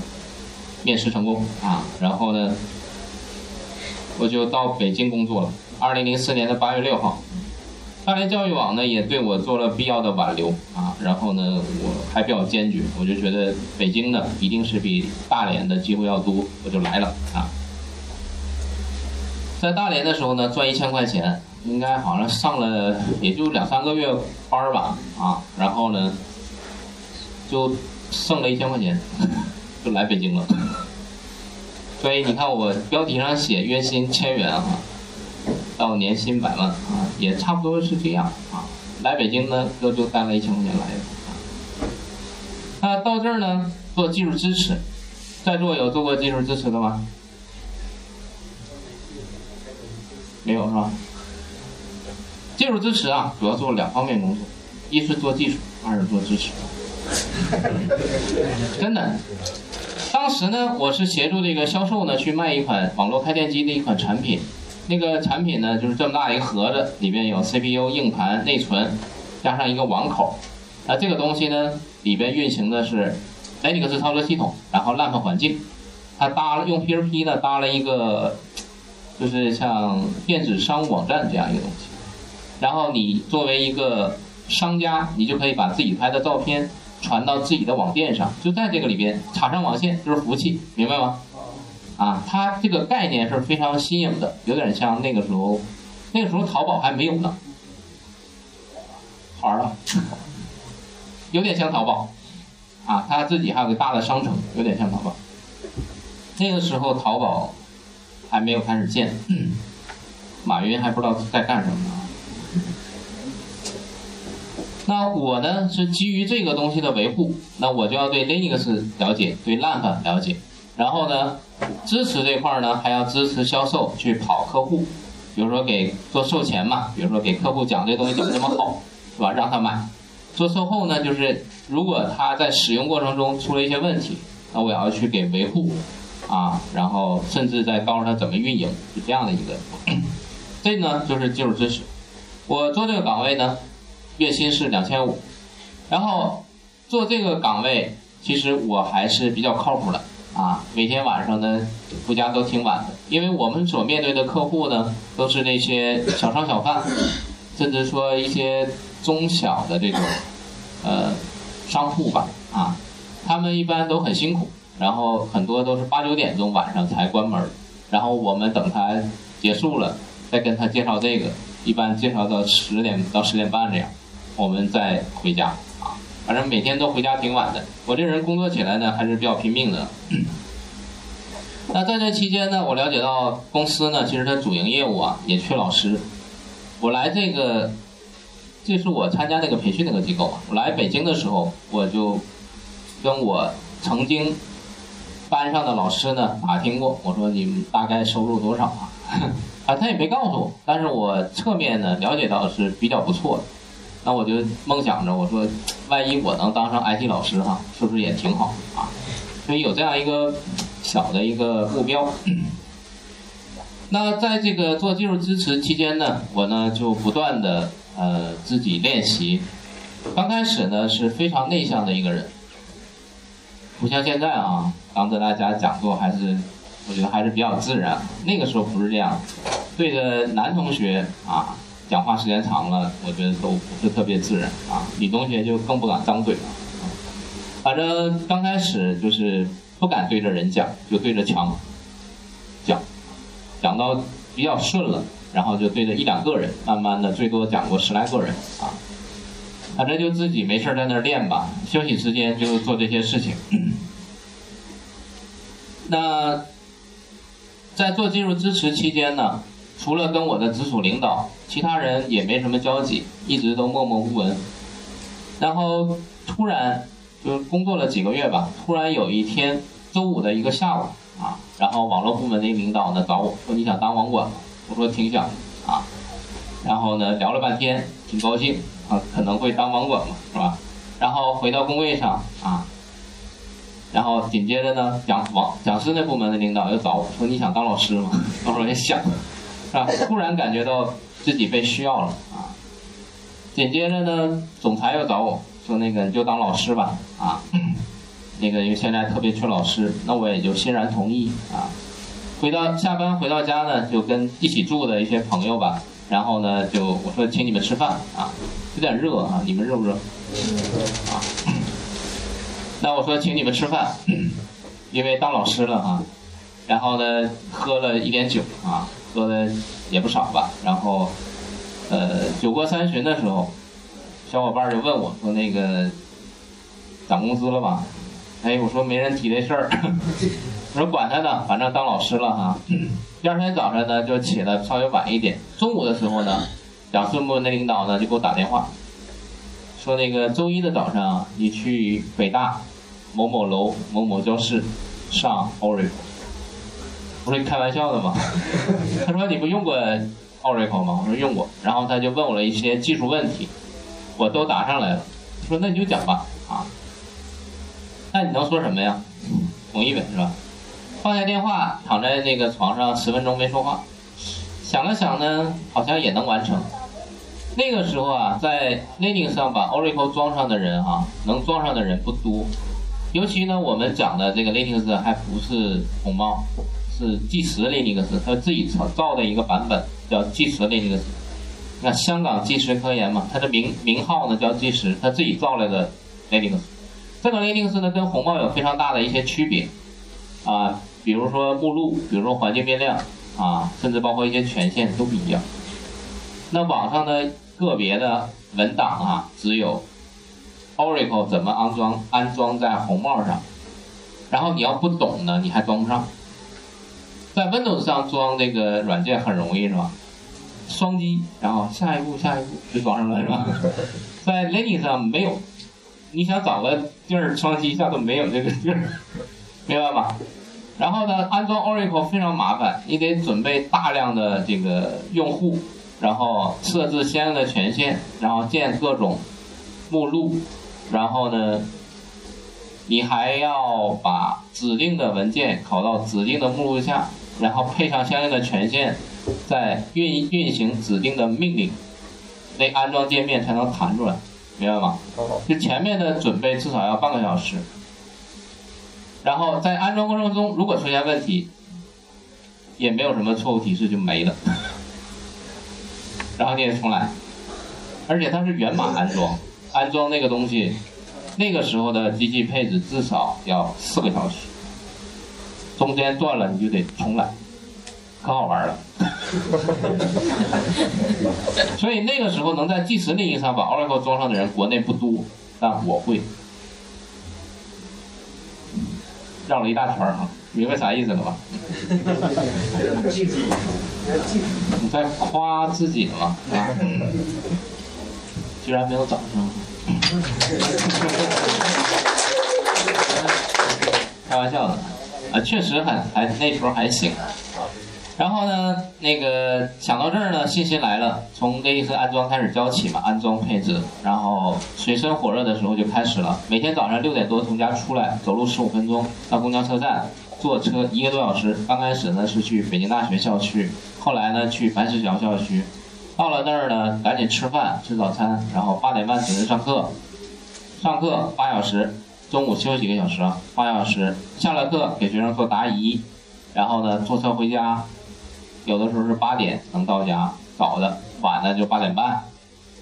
面试成功啊，然后呢，我就到北京工作了。二零零四年的八月六号，大连教育网呢也对我做了必要的挽留啊，然后呢，我还比较坚决，我就觉得北京呢一定是比大连的机会要多，我就来了啊。在大连的时候呢，赚一千块钱，应该好像上了也就两三个月班吧啊，然后呢。就剩了一千块钱，就来北京了。所以你看，我标题上写月薪千元啊，到年薪百万啊，也差不多是这样啊。来北京呢，就就带了一千块钱来的。那到这儿呢，做技术支持，在座有做过技术支持的吗？没有是吧？技术支持啊，主要做两方面工作，一是做技术，二是做支持。真的，当时呢，我是协助这个销售呢去卖一款网络开店机的一款产品，那个产品呢就是这么大一个盒子，里面有 CPU、硬盘、内存，加上一个网口，那，这个东西呢里边运行的是 Linux 操作系统，然后 LAMP 环境，它搭了用 PHP 呢搭了一个，就是像电子商务网站这样一个东西，然后你作为一个商家，你就可以把自己拍的照片。传到自己的网店上，就在这个里边插上网线就是服务器，明白吗？啊，它这个概念是非常新颖的，有点像那个时候，那个时候淘宝还没有呢，好玩了，有点像淘宝，啊，它自己还有个大的商城，有点像淘宝。那个时候淘宝还没有开始建，马云还不知道在干什么呢。那我呢是基于这个东西的维护，那我就要对 Linux 了解，对 LAMP 了解，然后呢，支持这块呢还要支持销售去跑客户，比如说给做售前嘛，比如说给客户讲这东西怎么怎么好，是吧？让他买。做售后呢，就是如果他在使用过程中出了一些问题，那我要去给维护，啊，然后甚至再告诉他怎么运营，是这样的一个。这呢就是技术支持。我做这个岗位呢。月薪是两千五，然后做这个岗位，其实我还是比较靠谱的啊。每天晚上呢回家都挺晚的，因为我们所面对的客户呢都是那些小商小贩，甚至说一些中小的这种呃商户吧啊，他们一般都很辛苦，然后很多都是八九点钟晚上才关门，然后我们等他结束了再跟他介绍这个，一般介绍到十点到十点半这样。我们再回家，反正每天都回家挺晚的。我这人工作起来呢还是比较拼命的。那在这期间呢，我了解到公司呢，其实它主营业务啊也缺老师。我来这个，这是我参加那个培训那个机构。我来北京的时候，我就跟我曾经班上的老师呢打听过，我说你们大概收入多少啊？啊，他也没告诉我，但是我侧面呢了解到是比较不错的。那我就梦想着，我说，万一我能当上 IT 老师哈，是不是也挺好啊？所以有这样一个小的一个目标。那在这个做技术支持期间呢，我呢就不断的呃自己练习。刚开始呢是非常内向的一个人，不像现在啊，当着大家讲座还是我觉得还是比较自然。那个时候不是这样，对着男同学啊。讲话时间长了，我觉得都不是特别自然啊。李同学就更不敢张嘴了。反正刚开始就是不敢对着人讲，就对着墙讲，讲到比较顺了，然后就对着一两个人，慢慢的最多讲过十来个人啊。反正就自己没事在那儿练吧，休息时间就做这些事情。那在做技术支持期间呢，除了跟我的直属领导，其他人也没什么交集，一直都默默无闻。然后突然就是工作了几个月吧，突然有一天周五的一个下午啊，然后网络部门的领导呢找我说你想当网管吗？我说挺想啊。然后呢聊了半天，挺高兴啊，可能会当网管嘛，是吧？然后回到工位上啊。然后紧接着呢，讲网讲师那部门的领导又找我说：“你想当老师吗？”我说：“也想。”啊？突然感觉到自己被需要了啊！紧接着呢，总裁又找我说：“那个你就当老师吧啊！” 那个因为现在特别缺老师，那我也就欣然同意啊。回到下班回到家呢，就跟一起住的一些朋友吧，然后呢就我说请你们吃饭啊，有点热啊，你们热不热？啊。那我说请你们吃饭，因为当老师了啊，然后呢喝了一点酒啊，喝的也不少吧，然后，呃酒过三巡的时候，小伙伴就问我说那个涨工资了吧？哎我说没人提这事儿，我说管他呢，反正当老师了哈。第二天早上呢就起的稍微晚一点，中午的时候呢，讲师部门的领导呢就给我打电话，说那个周一的早上你去北大。某某楼某某教室上 Oracle，我说你开玩笑的吗？他说你不用过 Oracle 吗？我说用过。然后他就问我了一些技术问题，我都答上来了。说那你就讲吧啊。那你能说什么呀？同意呗是吧？放下电话，躺在那个床上十分钟没说话，想了想呢，好像也能完成。那个时候啊，在 Linux 上把 Oracle 装上的人啊，能装上的人不多。尤其呢，我们讲的这个 Linux 还不是红帽，是计时 Linux，他自己造造的一个版本叫计时 Linux。那香港计时科研嘛，它的名名号呢叫计时，他自己造来的 Linux。这个 Linux 呢跟红帽有非常大的一些区别啊，比如说目录，比如说环境变量啊，甚至包括一些权限都不一样。那网上的个别的文档啊，只有。Oracle 怎么安装？安装在红帽上，然后你要不懂呢，你还装不上。在 Windows 上装这个软件很容易是吧？双击，然后下一步下一步就装上了是吧？在 Linux 上没有，你想找个地儿双击一下都没有这个地儿，明白吧？然后呢，安装 Oracle 非常麻烦，你得准备大量的这个用户，然后设置相应的权限，然后建各种目录。然后呢，你还要把指定的文件拷到指定的目录下，然后配上相应的权限，再运运行指定的命令，那安装界面才能弹出来，明白吗？就前面的准备至少要半个小时。然后在安装过程中，如果出现问题，也没有什么错误提示就没了，然后你也重来，而且它是源码安装。安装那个东西，那个时候的机器配置至少要四个小时，中间断了你就得重来，可好玩了。所以那个时候能在计时领域上把 Oracle 装上的人，国内不多，但我会。绕了一大圈儿哈，明白啥意思了吧？你在夸自己吗？啊？居然没有掌声，开玩笑的，啊，确实很还那时候还行。然后呢，那个想到这儿呢，信心来了，从那一次安装开始教起嘛，安装配置，然后水深火热的时候就开始了。每天早上六点多从家出来，走路十五分钟到公交车站，坐车一个多小时。刚开始呢是去北京大学校区，后来呢去白石桥校区。到了那儿呢，赶紧吃饭吃早餐，然后八点半准时上课。上课八小时，中午休息一个小时啊，八小时。下了课给学生做答疑，然后呢坐车回家，有的时候是八点能到家，早的，晚的就八点半，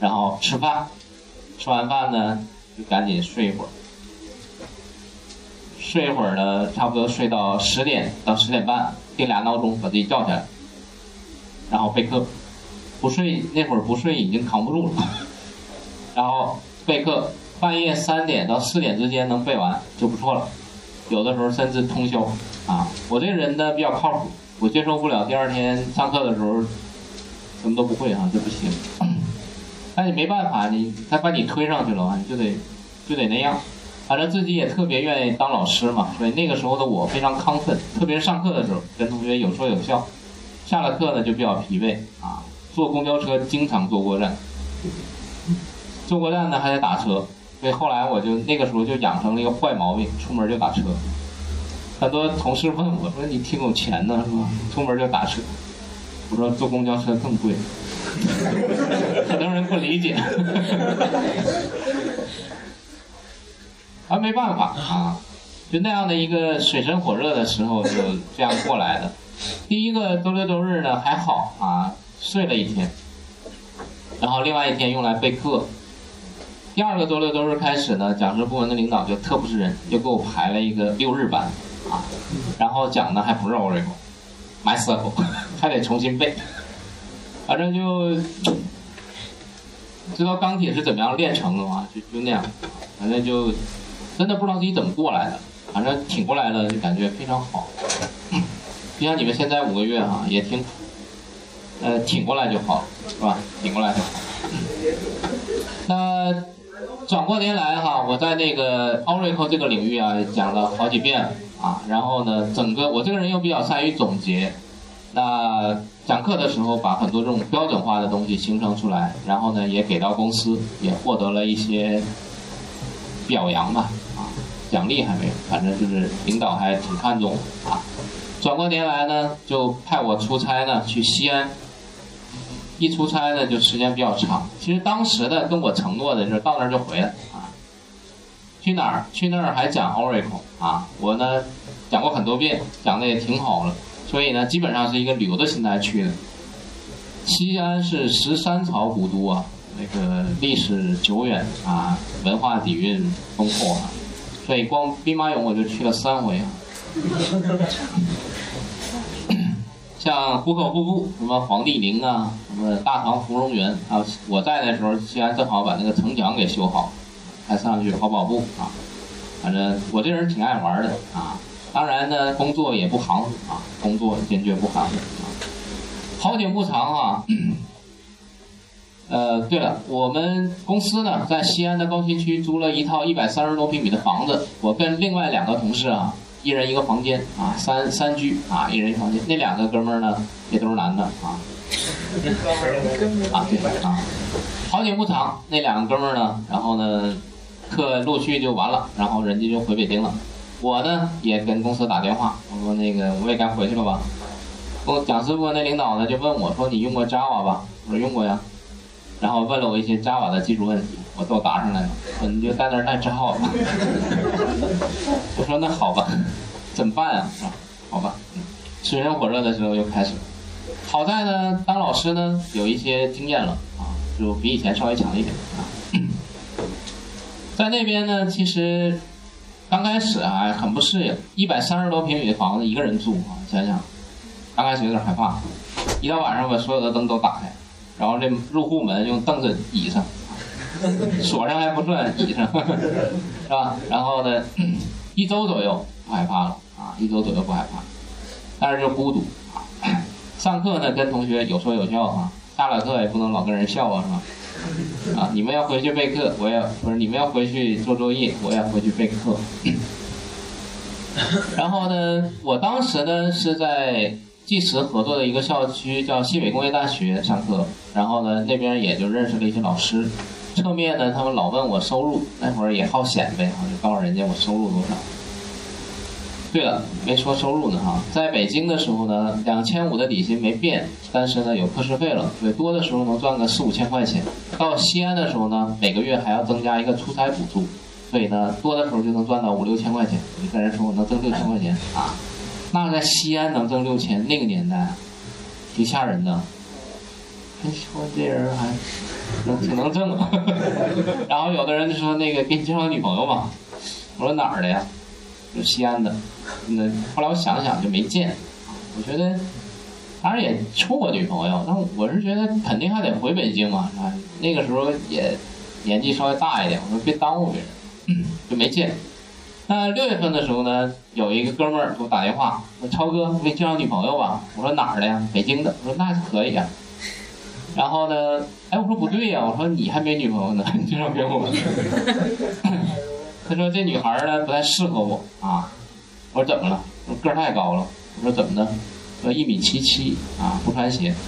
然后吃饭，吃完饭呢就赶紧睡一会儿，睡一会儿呢，差不多睡到十点到十点半，定俩闹钟把自己叫起来，然后备课，不睡那会儿不睡已经扛不住了，然后备课，半夜三点到四点之间能背完就不错了，有的时候甚至通宵啊。我这个人呢比较靠谱，我接受不了第二天上课的时候什么都不会啊，这不行。但你没办法，你他把你推上去了啊，你就得就得那样。反正自己也特别愿意当老师嘛，所以那个时候的我非常亢奋，特别是上课的时候跟同学有说有笑。下了课呢就比较疲惫啊，坐公交车经常坐过站，坐过站呢还得打车，所以后来我就那个时候就养成了一个坏毛病，出门就打车。很多同事问我说：“你挺有钱呢是吧？出门就打车。”我说：“坐公交车更贵。”很多人不理解，啊，没办法啊，就那样的一个水深火热的时候，就这样过来的。第一个周六周日呢还好啊，睡了一天，然后另外一天用来备课。第二个周六周日开始呢，讲师部门的领导就特不是人，就给我排了一个六日班啊，然后讲的还不是 Oracle，MySQL，还得重新背。反正就知道钢铁是怎么样炼成的嘛，就就那样，反正就真的不知道自己怎么过来的，反正挺过来了，就感觉非常好。就像你们现在五个月哈，也挺，呃，挺过来就好，是吧？挺过来就好。那转过年来哈，我在那个 Oracle 这个领域啊，讲了好几遍啊，然后呢，整个我这个人又比较善于总结。那讲课的时候，把很多这种标准化的东西形成出来，然后呢，也给到公司，也获得了一些表扬吧，啊，奖励还没有，反正就是领导还挺看重啊。转过年来呢，就派我出差呢，去西安。一出差呢，就时间比较长。其实当时呢，跟我承诺的是到那儿就回来啊。去哪儿？去那儿还讲 Oracle 啊？我呢讲过很多遍，讲的也挺好了。所以呢，基本上是一个旅游的心态去的。西安是十三朝古都啊，那个历史久远啊，文化底蕴丰厚啊，所以光兵马俑我就去了三回啊。像壶口瀑布、什么黄帝陵啊、什么大唐芙蓉园啊，我在的时候，西安正好把那个城墙给修好，还上去跑跑步啊。反正我这人挺爱玩的啊。当然呢，工作也不含糊啊，工作坚决不含糊啊。好景不长啊，呃，对了，我们公司呢在西安的高新区租了一套一百三十多平米的房子，我跟另外两个同事啊，一人一个房间啊，三三居啊，一人一房间。那两个哥们儿呢也都是男的啊。啊对啊，好景不长，那两个哥们儿呢，然后呢，课陆续就完了，然后人家就回北京了。我呢也跟公司打电话，我说那个我也该回去了吧。我讲师部那领导呢就问我说你用过 Java 吧？我说用过呀。然后问了我一些 Java 的技术问题，我都答上来了。说你就在那儿带 Java 吧。我说那好吧，怎么办啊？好吧，水深火热的时候又开始了。好在呢，当老师呢有一些经验了啊，就比以前稍微强一点啊。在那边呢，其实。刚开始啊，很不适应，一百三十多平米的房子一个人住啊，想想，刚开始有点害怕。一到晚上把所有的灯都打开，然后这入户门用凳子椅上，锁上还不算倚上，是吧？然后呢，一周左右不害怕了啊，一周左右不害怕，但是就孤独。上课呢跟同学有说有笑啊，下了课也不能老跟人笑啊，是吧？啊！你们要回去备课，我要不是你们要回去做作业，我要回去备课。然后呢，我当时呢是在计时合作的一个校区，叫西北工业大学上课。然后呢，那边也就认识了一些老师。侧面呢，他们老问我收入，那会儿也好显摆，我就告诉人家我收入多少。对了，没说收入呢哈，在北京的时候呢，两千五的底薪没变，但是呢有课时费了，所以多的时候能赚个四五千块钱。到西安的时候呢，每个月还要增加一个出差补助，所以呢多的时候就能赚到五六千块钱。你跟人说我能挣六千块钱啊，那在西安能挣六千，那个年代挺吓人的。还说这人还能挺能挣啊。然后有的人就说那个给你介绍个女朋友吧，我说哪儿的呀？就西安的。那后来我想想就没见，我觉得当然也处过女朋友，但我是觉得肯定还得回北京嘛，是吧，那个时候也年纪稍微大一点，我说别耽误别人，就没见。那六月份的时候呢，有一个哥们儿给我打电话，说超哥，给你介绍女朋友吧。我说哪儿的呀？北京的。我说那可以呀。然后呢，哎，我说不对呀，我说你还没女朋友呢，你介绍给我。他说这女孩呢不太适合我啊。我说怎么了？我说个儿太高了。我说怎么的？说一米七七啊，不穿鞋。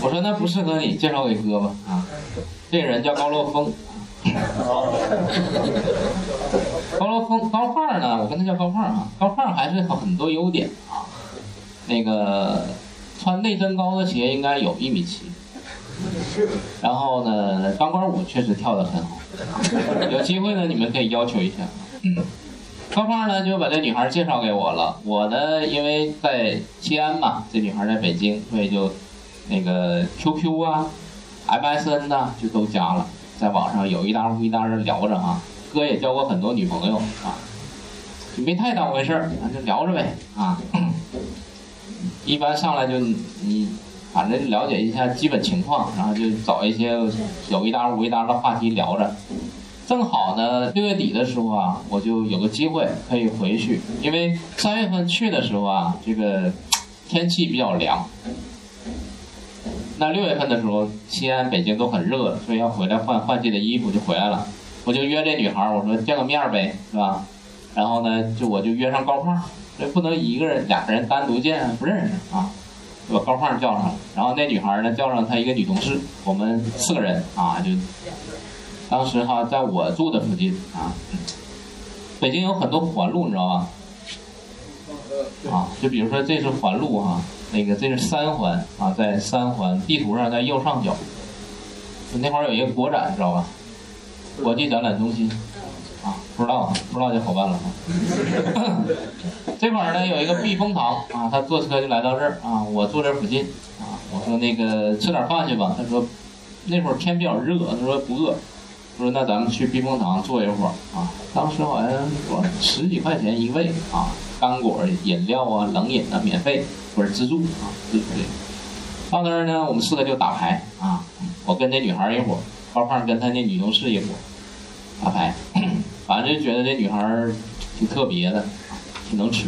我说那不适合你，介绍给哥吧啊。这人叫高洛峰。高罗峰高胖呢？我跟他叫高胖啊。高胖还是很多优点啊。那个穿内增高的鞋应该有一米七。然后呢，钢管舞确实跳得很好。有机会呢，你们可以要求一下。嗯高胖呢就把这女孩介绍给我了。我呢因为在西安嘛，这女孩在北京，所以就那个 QQ 啊、MSN 呐就都加了。在网上有一搭无一搭的聊着啊，哥也交过很多女朋友啊，就没太当回事儿，就聊着呗啊。一般上来就你反正了解一下基本情况，然后就找一些有一搭无一搭的话题聊着。正好呢，六月底的时候啊，我就有个机会可以回去，因为三月份去的时候啊，这个天气比较凉。那六月份的时候，西安、北京都很热，所以要回来换换季的衣服就回来了。我就约这女孩我说见个面呗，是吧？然后呢，就我就约上高胖，这不能一个人、俩人单独见，不认识啊，就把高胖叫上了。然后那女孩呢，叫上她一个女同事，我们四个人啊，就当时哈，在我住的附近啊，北京有很多环路，你知道吧？啊，就比如说这是环路哈。那个这是三环啊，在三环地图上在右上角，就那块儿有一个国展，知道吧？国际展览中心，不知道啊不知道就好办了啊。这块儿呢有一个避风塘啊，他坐车就来到这儿啊，我住这儿附近啊，我说那个吃点饭去吧，他说那会儿天比较热，他说不饿，我说那咱们去避风塘坐一会儿啊。当时好像说十几块钱一位啊，干果、饮料啊、冷饮啊免费。或者自助啊，自助的。到那儿呢，我们四个就打牌啊。我跟那女孩一伙，高胖跟他那女同事一伙打牌。反正就觉得这女孩挺特别的，挺能吃。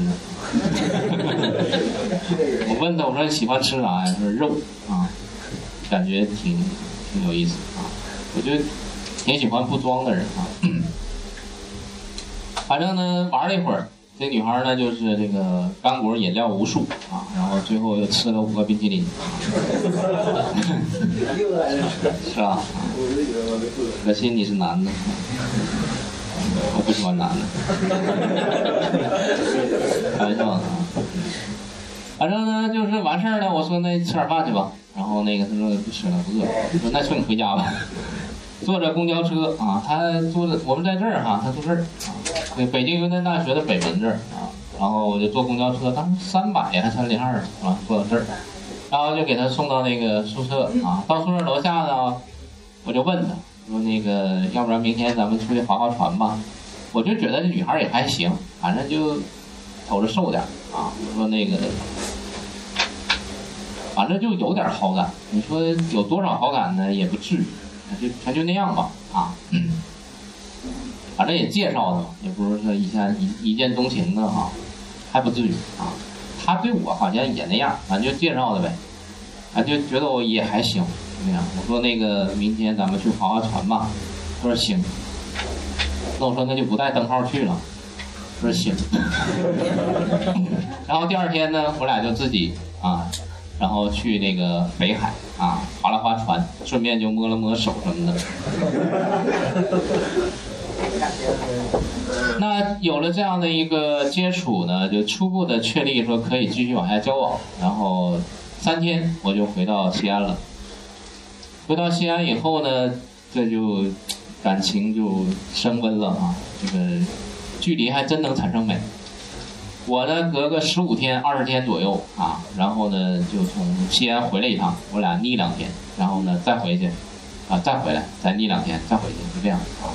我问她，我说你喜欢吃啥呀？她说肉啊，感觉挺挺有意思啊。我就挺喜欢不装的人啊。反正呢，玩了一会儿。这女孩呢，就是这个干果饮料无数啊，然后最后又吃了五个冰淇淋，是吧？可惜你是男的，我不喜欢男的，开玩笑啊。反正呢，就是完事儿了。我说那吃点饭去吧，然后那个他说不吃了，不饿。我说那送你回家吧。坐着公交车啊，他坐的我们在这儿哈，他坐这儿啊。北京邮电大学的北门这儿啊，然后我就坐公交车，当时三百还三零二啊，坐到这儿，然后就给他送到那个宿舍啊。到宿舍楼下呢，我就问他说：“那个，要不然明天咱们出去划划船吧？”我就觉得这女孩也还行，反正就瞅着瘦点啊。我说那个，反正就有点好感。你说有多少好感呢？也不至于。就全就那样吧，啊，反正也介绍的嘛，也不是说一下一一见钟情的哈，还不至于啊。他对我好像也那样，反正就介绍的呗，啊，就觉得我也还行，那样。我说那个明天咱们去划划船吧，他说行。那我说那就不带灯泡去了，他说行。然后第二天呢，我俩就自己啊。然后去那个北海啊，划了划船，顺便就摸了摸手什么的。那有了这样的一个接触呢，就初步的确立说可以继续往下交往。然后三天我就回到西安了。回到西安以后呢，这就感情就升温了啊，这个距离还真能产生美。我呢隔个十五天、二十天左右啊，然后呢就从西安回来一趟，我俩腻两天，然后呢再回去，啊再回来，再腻两天，再回去，就这样啊。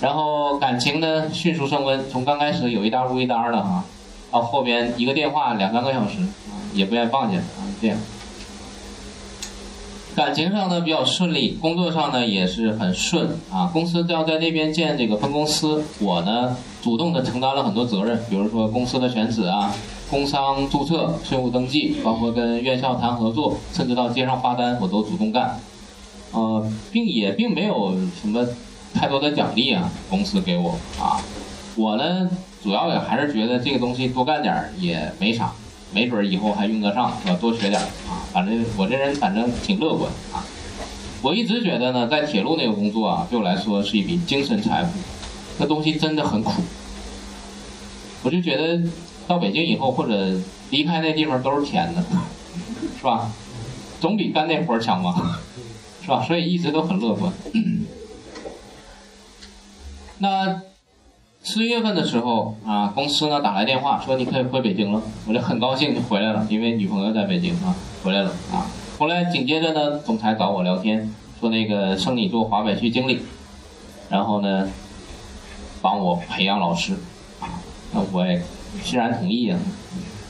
然后感情呢迅速升温，从刚开始有一搭无一搭的啊，到后边一个电话两三个小时，也不愿意放下啊，这样。感情上呢比较顺利，工作上呢也是很顺啊。公司要在那边建这个分公司，我呢主动的承担了很多责任，比如说公司的选址啊、工商注册、税务登记，包括跟院校谈合作，甚至到街上发单我都主动干。呃，并也并没有什么太多的奖励啊，公司给我啊。我呢主要也还是觉得这个东西多干点儿也没啥。没准以后还用得上，是吧？多学点啊！反正我这人反正挺乐观啊。我一直觉得呢，在铁路那个工作啊，对我来说是一笔精神财富。那东西真的很苦。我就觉得到北京以后或者离开那地方都是甜的，是吧？总比干那活强吧，是吧？所以一直都很乐观。那。四月份的时候啊，公司呢打来电话说你可以回北京了，我就很高兴就回来了，因为女朋友在北京啊，回来了。啊。后来紧接着呢，总裁找我聊天，说那个升你做华北区经理，然后呢，帮我培养老师啊。那我也欣然同意啊，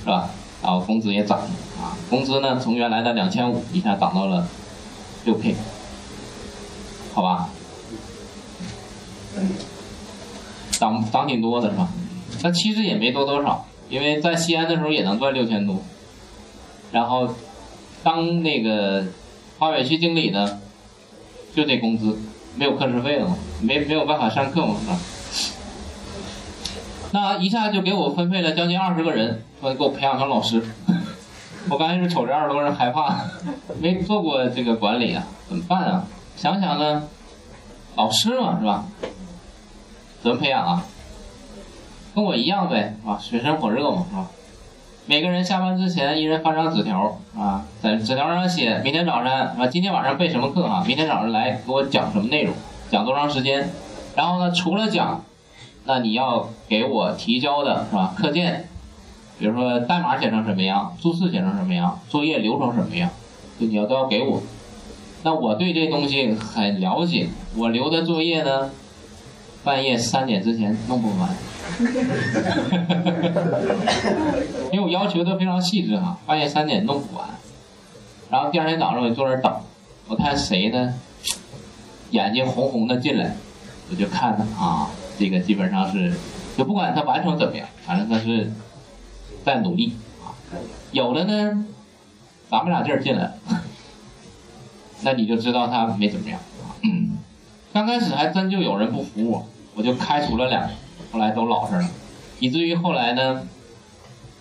是吧？然后工资也涨了。啊，工资呢从原来的两千五一下涨到了。六 K，好吧？涨涨挺多的是吧？那其实也没多多少，因为在西安的时候也能赚六千多。然后当那个华北区经理呢，就这工资，没有课时费了嘛，没没有办法上课嘛，是吧？那一下就给我分配了将近二十个人，说给我培养成老师。我刚开始瞅这二十多人害怕，没做过这个管理啊，怎么办啊？想想呢，老师嘛，是吧？怎么培养啊？跟我一样呗，啊，水深火热嘛，是吧？每个人下班之前，一人发张纸条，啊，在纸条上写明天早上啊，今天晚上备什么课啊？明天早上来给我讲什么内容，讲多长时间？然后呢，除了讲，那你要给我提交的是吧？课件，比如说代码写成什么样，注释写成什么样，作业流程什么样，就你要都要给我。那我对这东西很了解，我留的作业呢？半夜三点之前弄不完，因为我要求都非常细致哈，半夜三点弄不完，然后第二天早上我就坐那儿等，我看谁呢，眼睛红红的进来，我就看他啊，这个基本上是，就不管他完成怎么样，反正他是在努力啊，有的呢，咱们俩劲儿进来，那你就知道他没怎么样。刚开始还真就有人不服我，我就开除了两个，后来都老实了，以至于后来呢，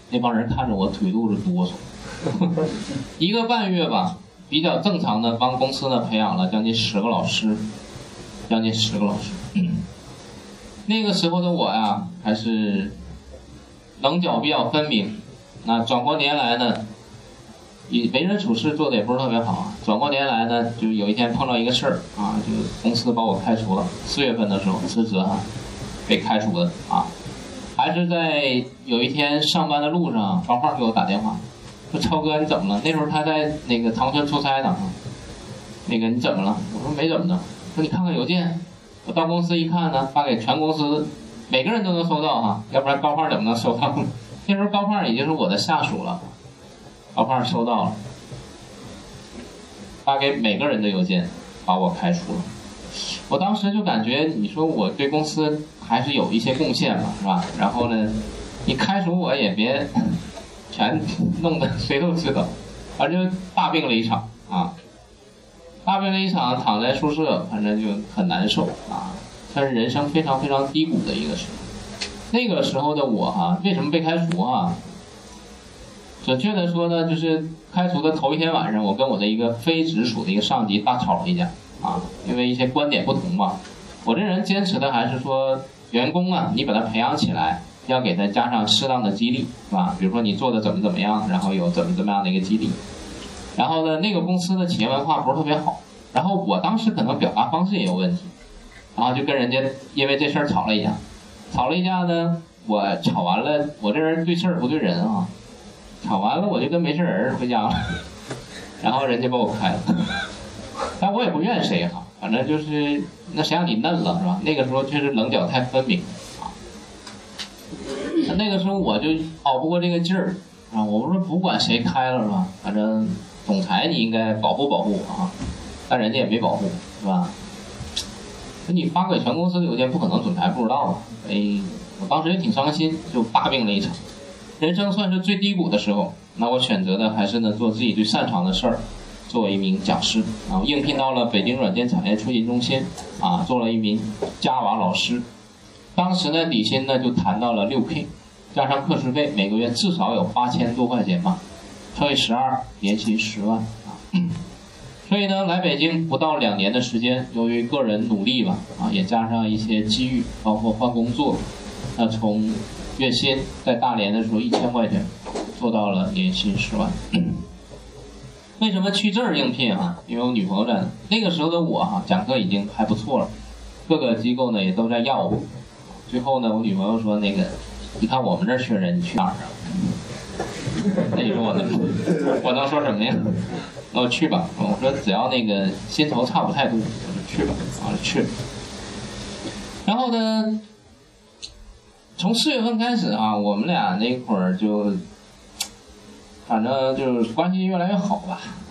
那帮人看着我腿肚子哆嗦。一个半月吧，比较正常的帮公司呢培养了将近十个老师，将近十个老师。嗯那个时候的我呀，还是棱角比较分明。那转过年来呢？为人处事做的也不是特别好，转过年来呢，就有一天碰到一个事儿啊，就公司把我开除了。四月份的时候辞职哈，被开除了啊，还是在有一天上班的路上，高胖给我打电话，说超哥你怎么了？那时候他在那个长春出差呢，那个你怎么了？我说没怎么的，说你看看邮件，我到公司一看呢，发给全公司，每个人都能收到哈，要不然高胖怎么能收到呢？那时候高胖已经是我的下属了。高胖收到了，发给每个人的邮件，把我开除了。我当时就感觉，你说我对公司还是有一些贡献嘛，是吧？然后呢，你开除我也别 全弄得谁都知道，反正就大病了一场啊，大病了一场，躺在宿舍，反正就很难受啊，算是人生非常非常低谷的一个时候。那个时候的我哈，为什么被开除啊？准确的说呢，就是开除的头一天晚上，我跟我的一个非直属的一个上级大吵了一架啊，因为一些观点不同嘛。我这人坚持的还是说，员工啊，你把他培养起来，要给他加上适当的激励，是吧？比如说你做的怎么怎么样，然后有怎么怎么样的一个激励。然后呢，那个公司的企业文化不是特别好，然后我当时可能表达方式也有问题，然后就跟人家因为这事儿吵了一架，吵了一架呢。我吵完了，我这人对事儿不对人啊，吵完了我就跟没事人回家了，然后人家把我开了，但我也不怨谁哈，反正就是那谁让你嫩了是吧？那个时候确实棱角太分明啊，那个时候我就熬不过这个劲儿啊，我不是不管谁开了是吧？反正总裁你应该保护保护我啊，但人家也没保护是吧？那你发给全公司的邮件不可能总裁不知道啊，哎。我当时也挺伤心，就大病了一场，人生算是最低谷的时候。那我选择的还是呢做自己最擅长的事儿，作为一名讲师，然后应聘到了北京软件产业创新中心，啊，做了一名 Java 老师。当时呢底薪呢就谈到了六 K，加上课时费，每个月至少有八千多块钱吧，乘以十二，年薪十万啊。所以呢来北京不到两年的时间，由于个人努力吧，啊，也加上一些机遇，包括换工作。那从月薪在大连的时候一千块钱，做到了年薪十万。为什么去这儿应聘啊？因为我女朋友在那个时候的我哈，讲课已经还不错了，各个机构呢也都在要我。最后呢，我女朋友说那个，你看我们这儿缺人，你去哪儿啊？那你说我能我能说什么呀？那我去吧。我说只要那个薪酬差不太多，我就去吧。啊，去。然后呢？从四月份开始啊，我们俩那会儿就，反正就是关系越来越好吧。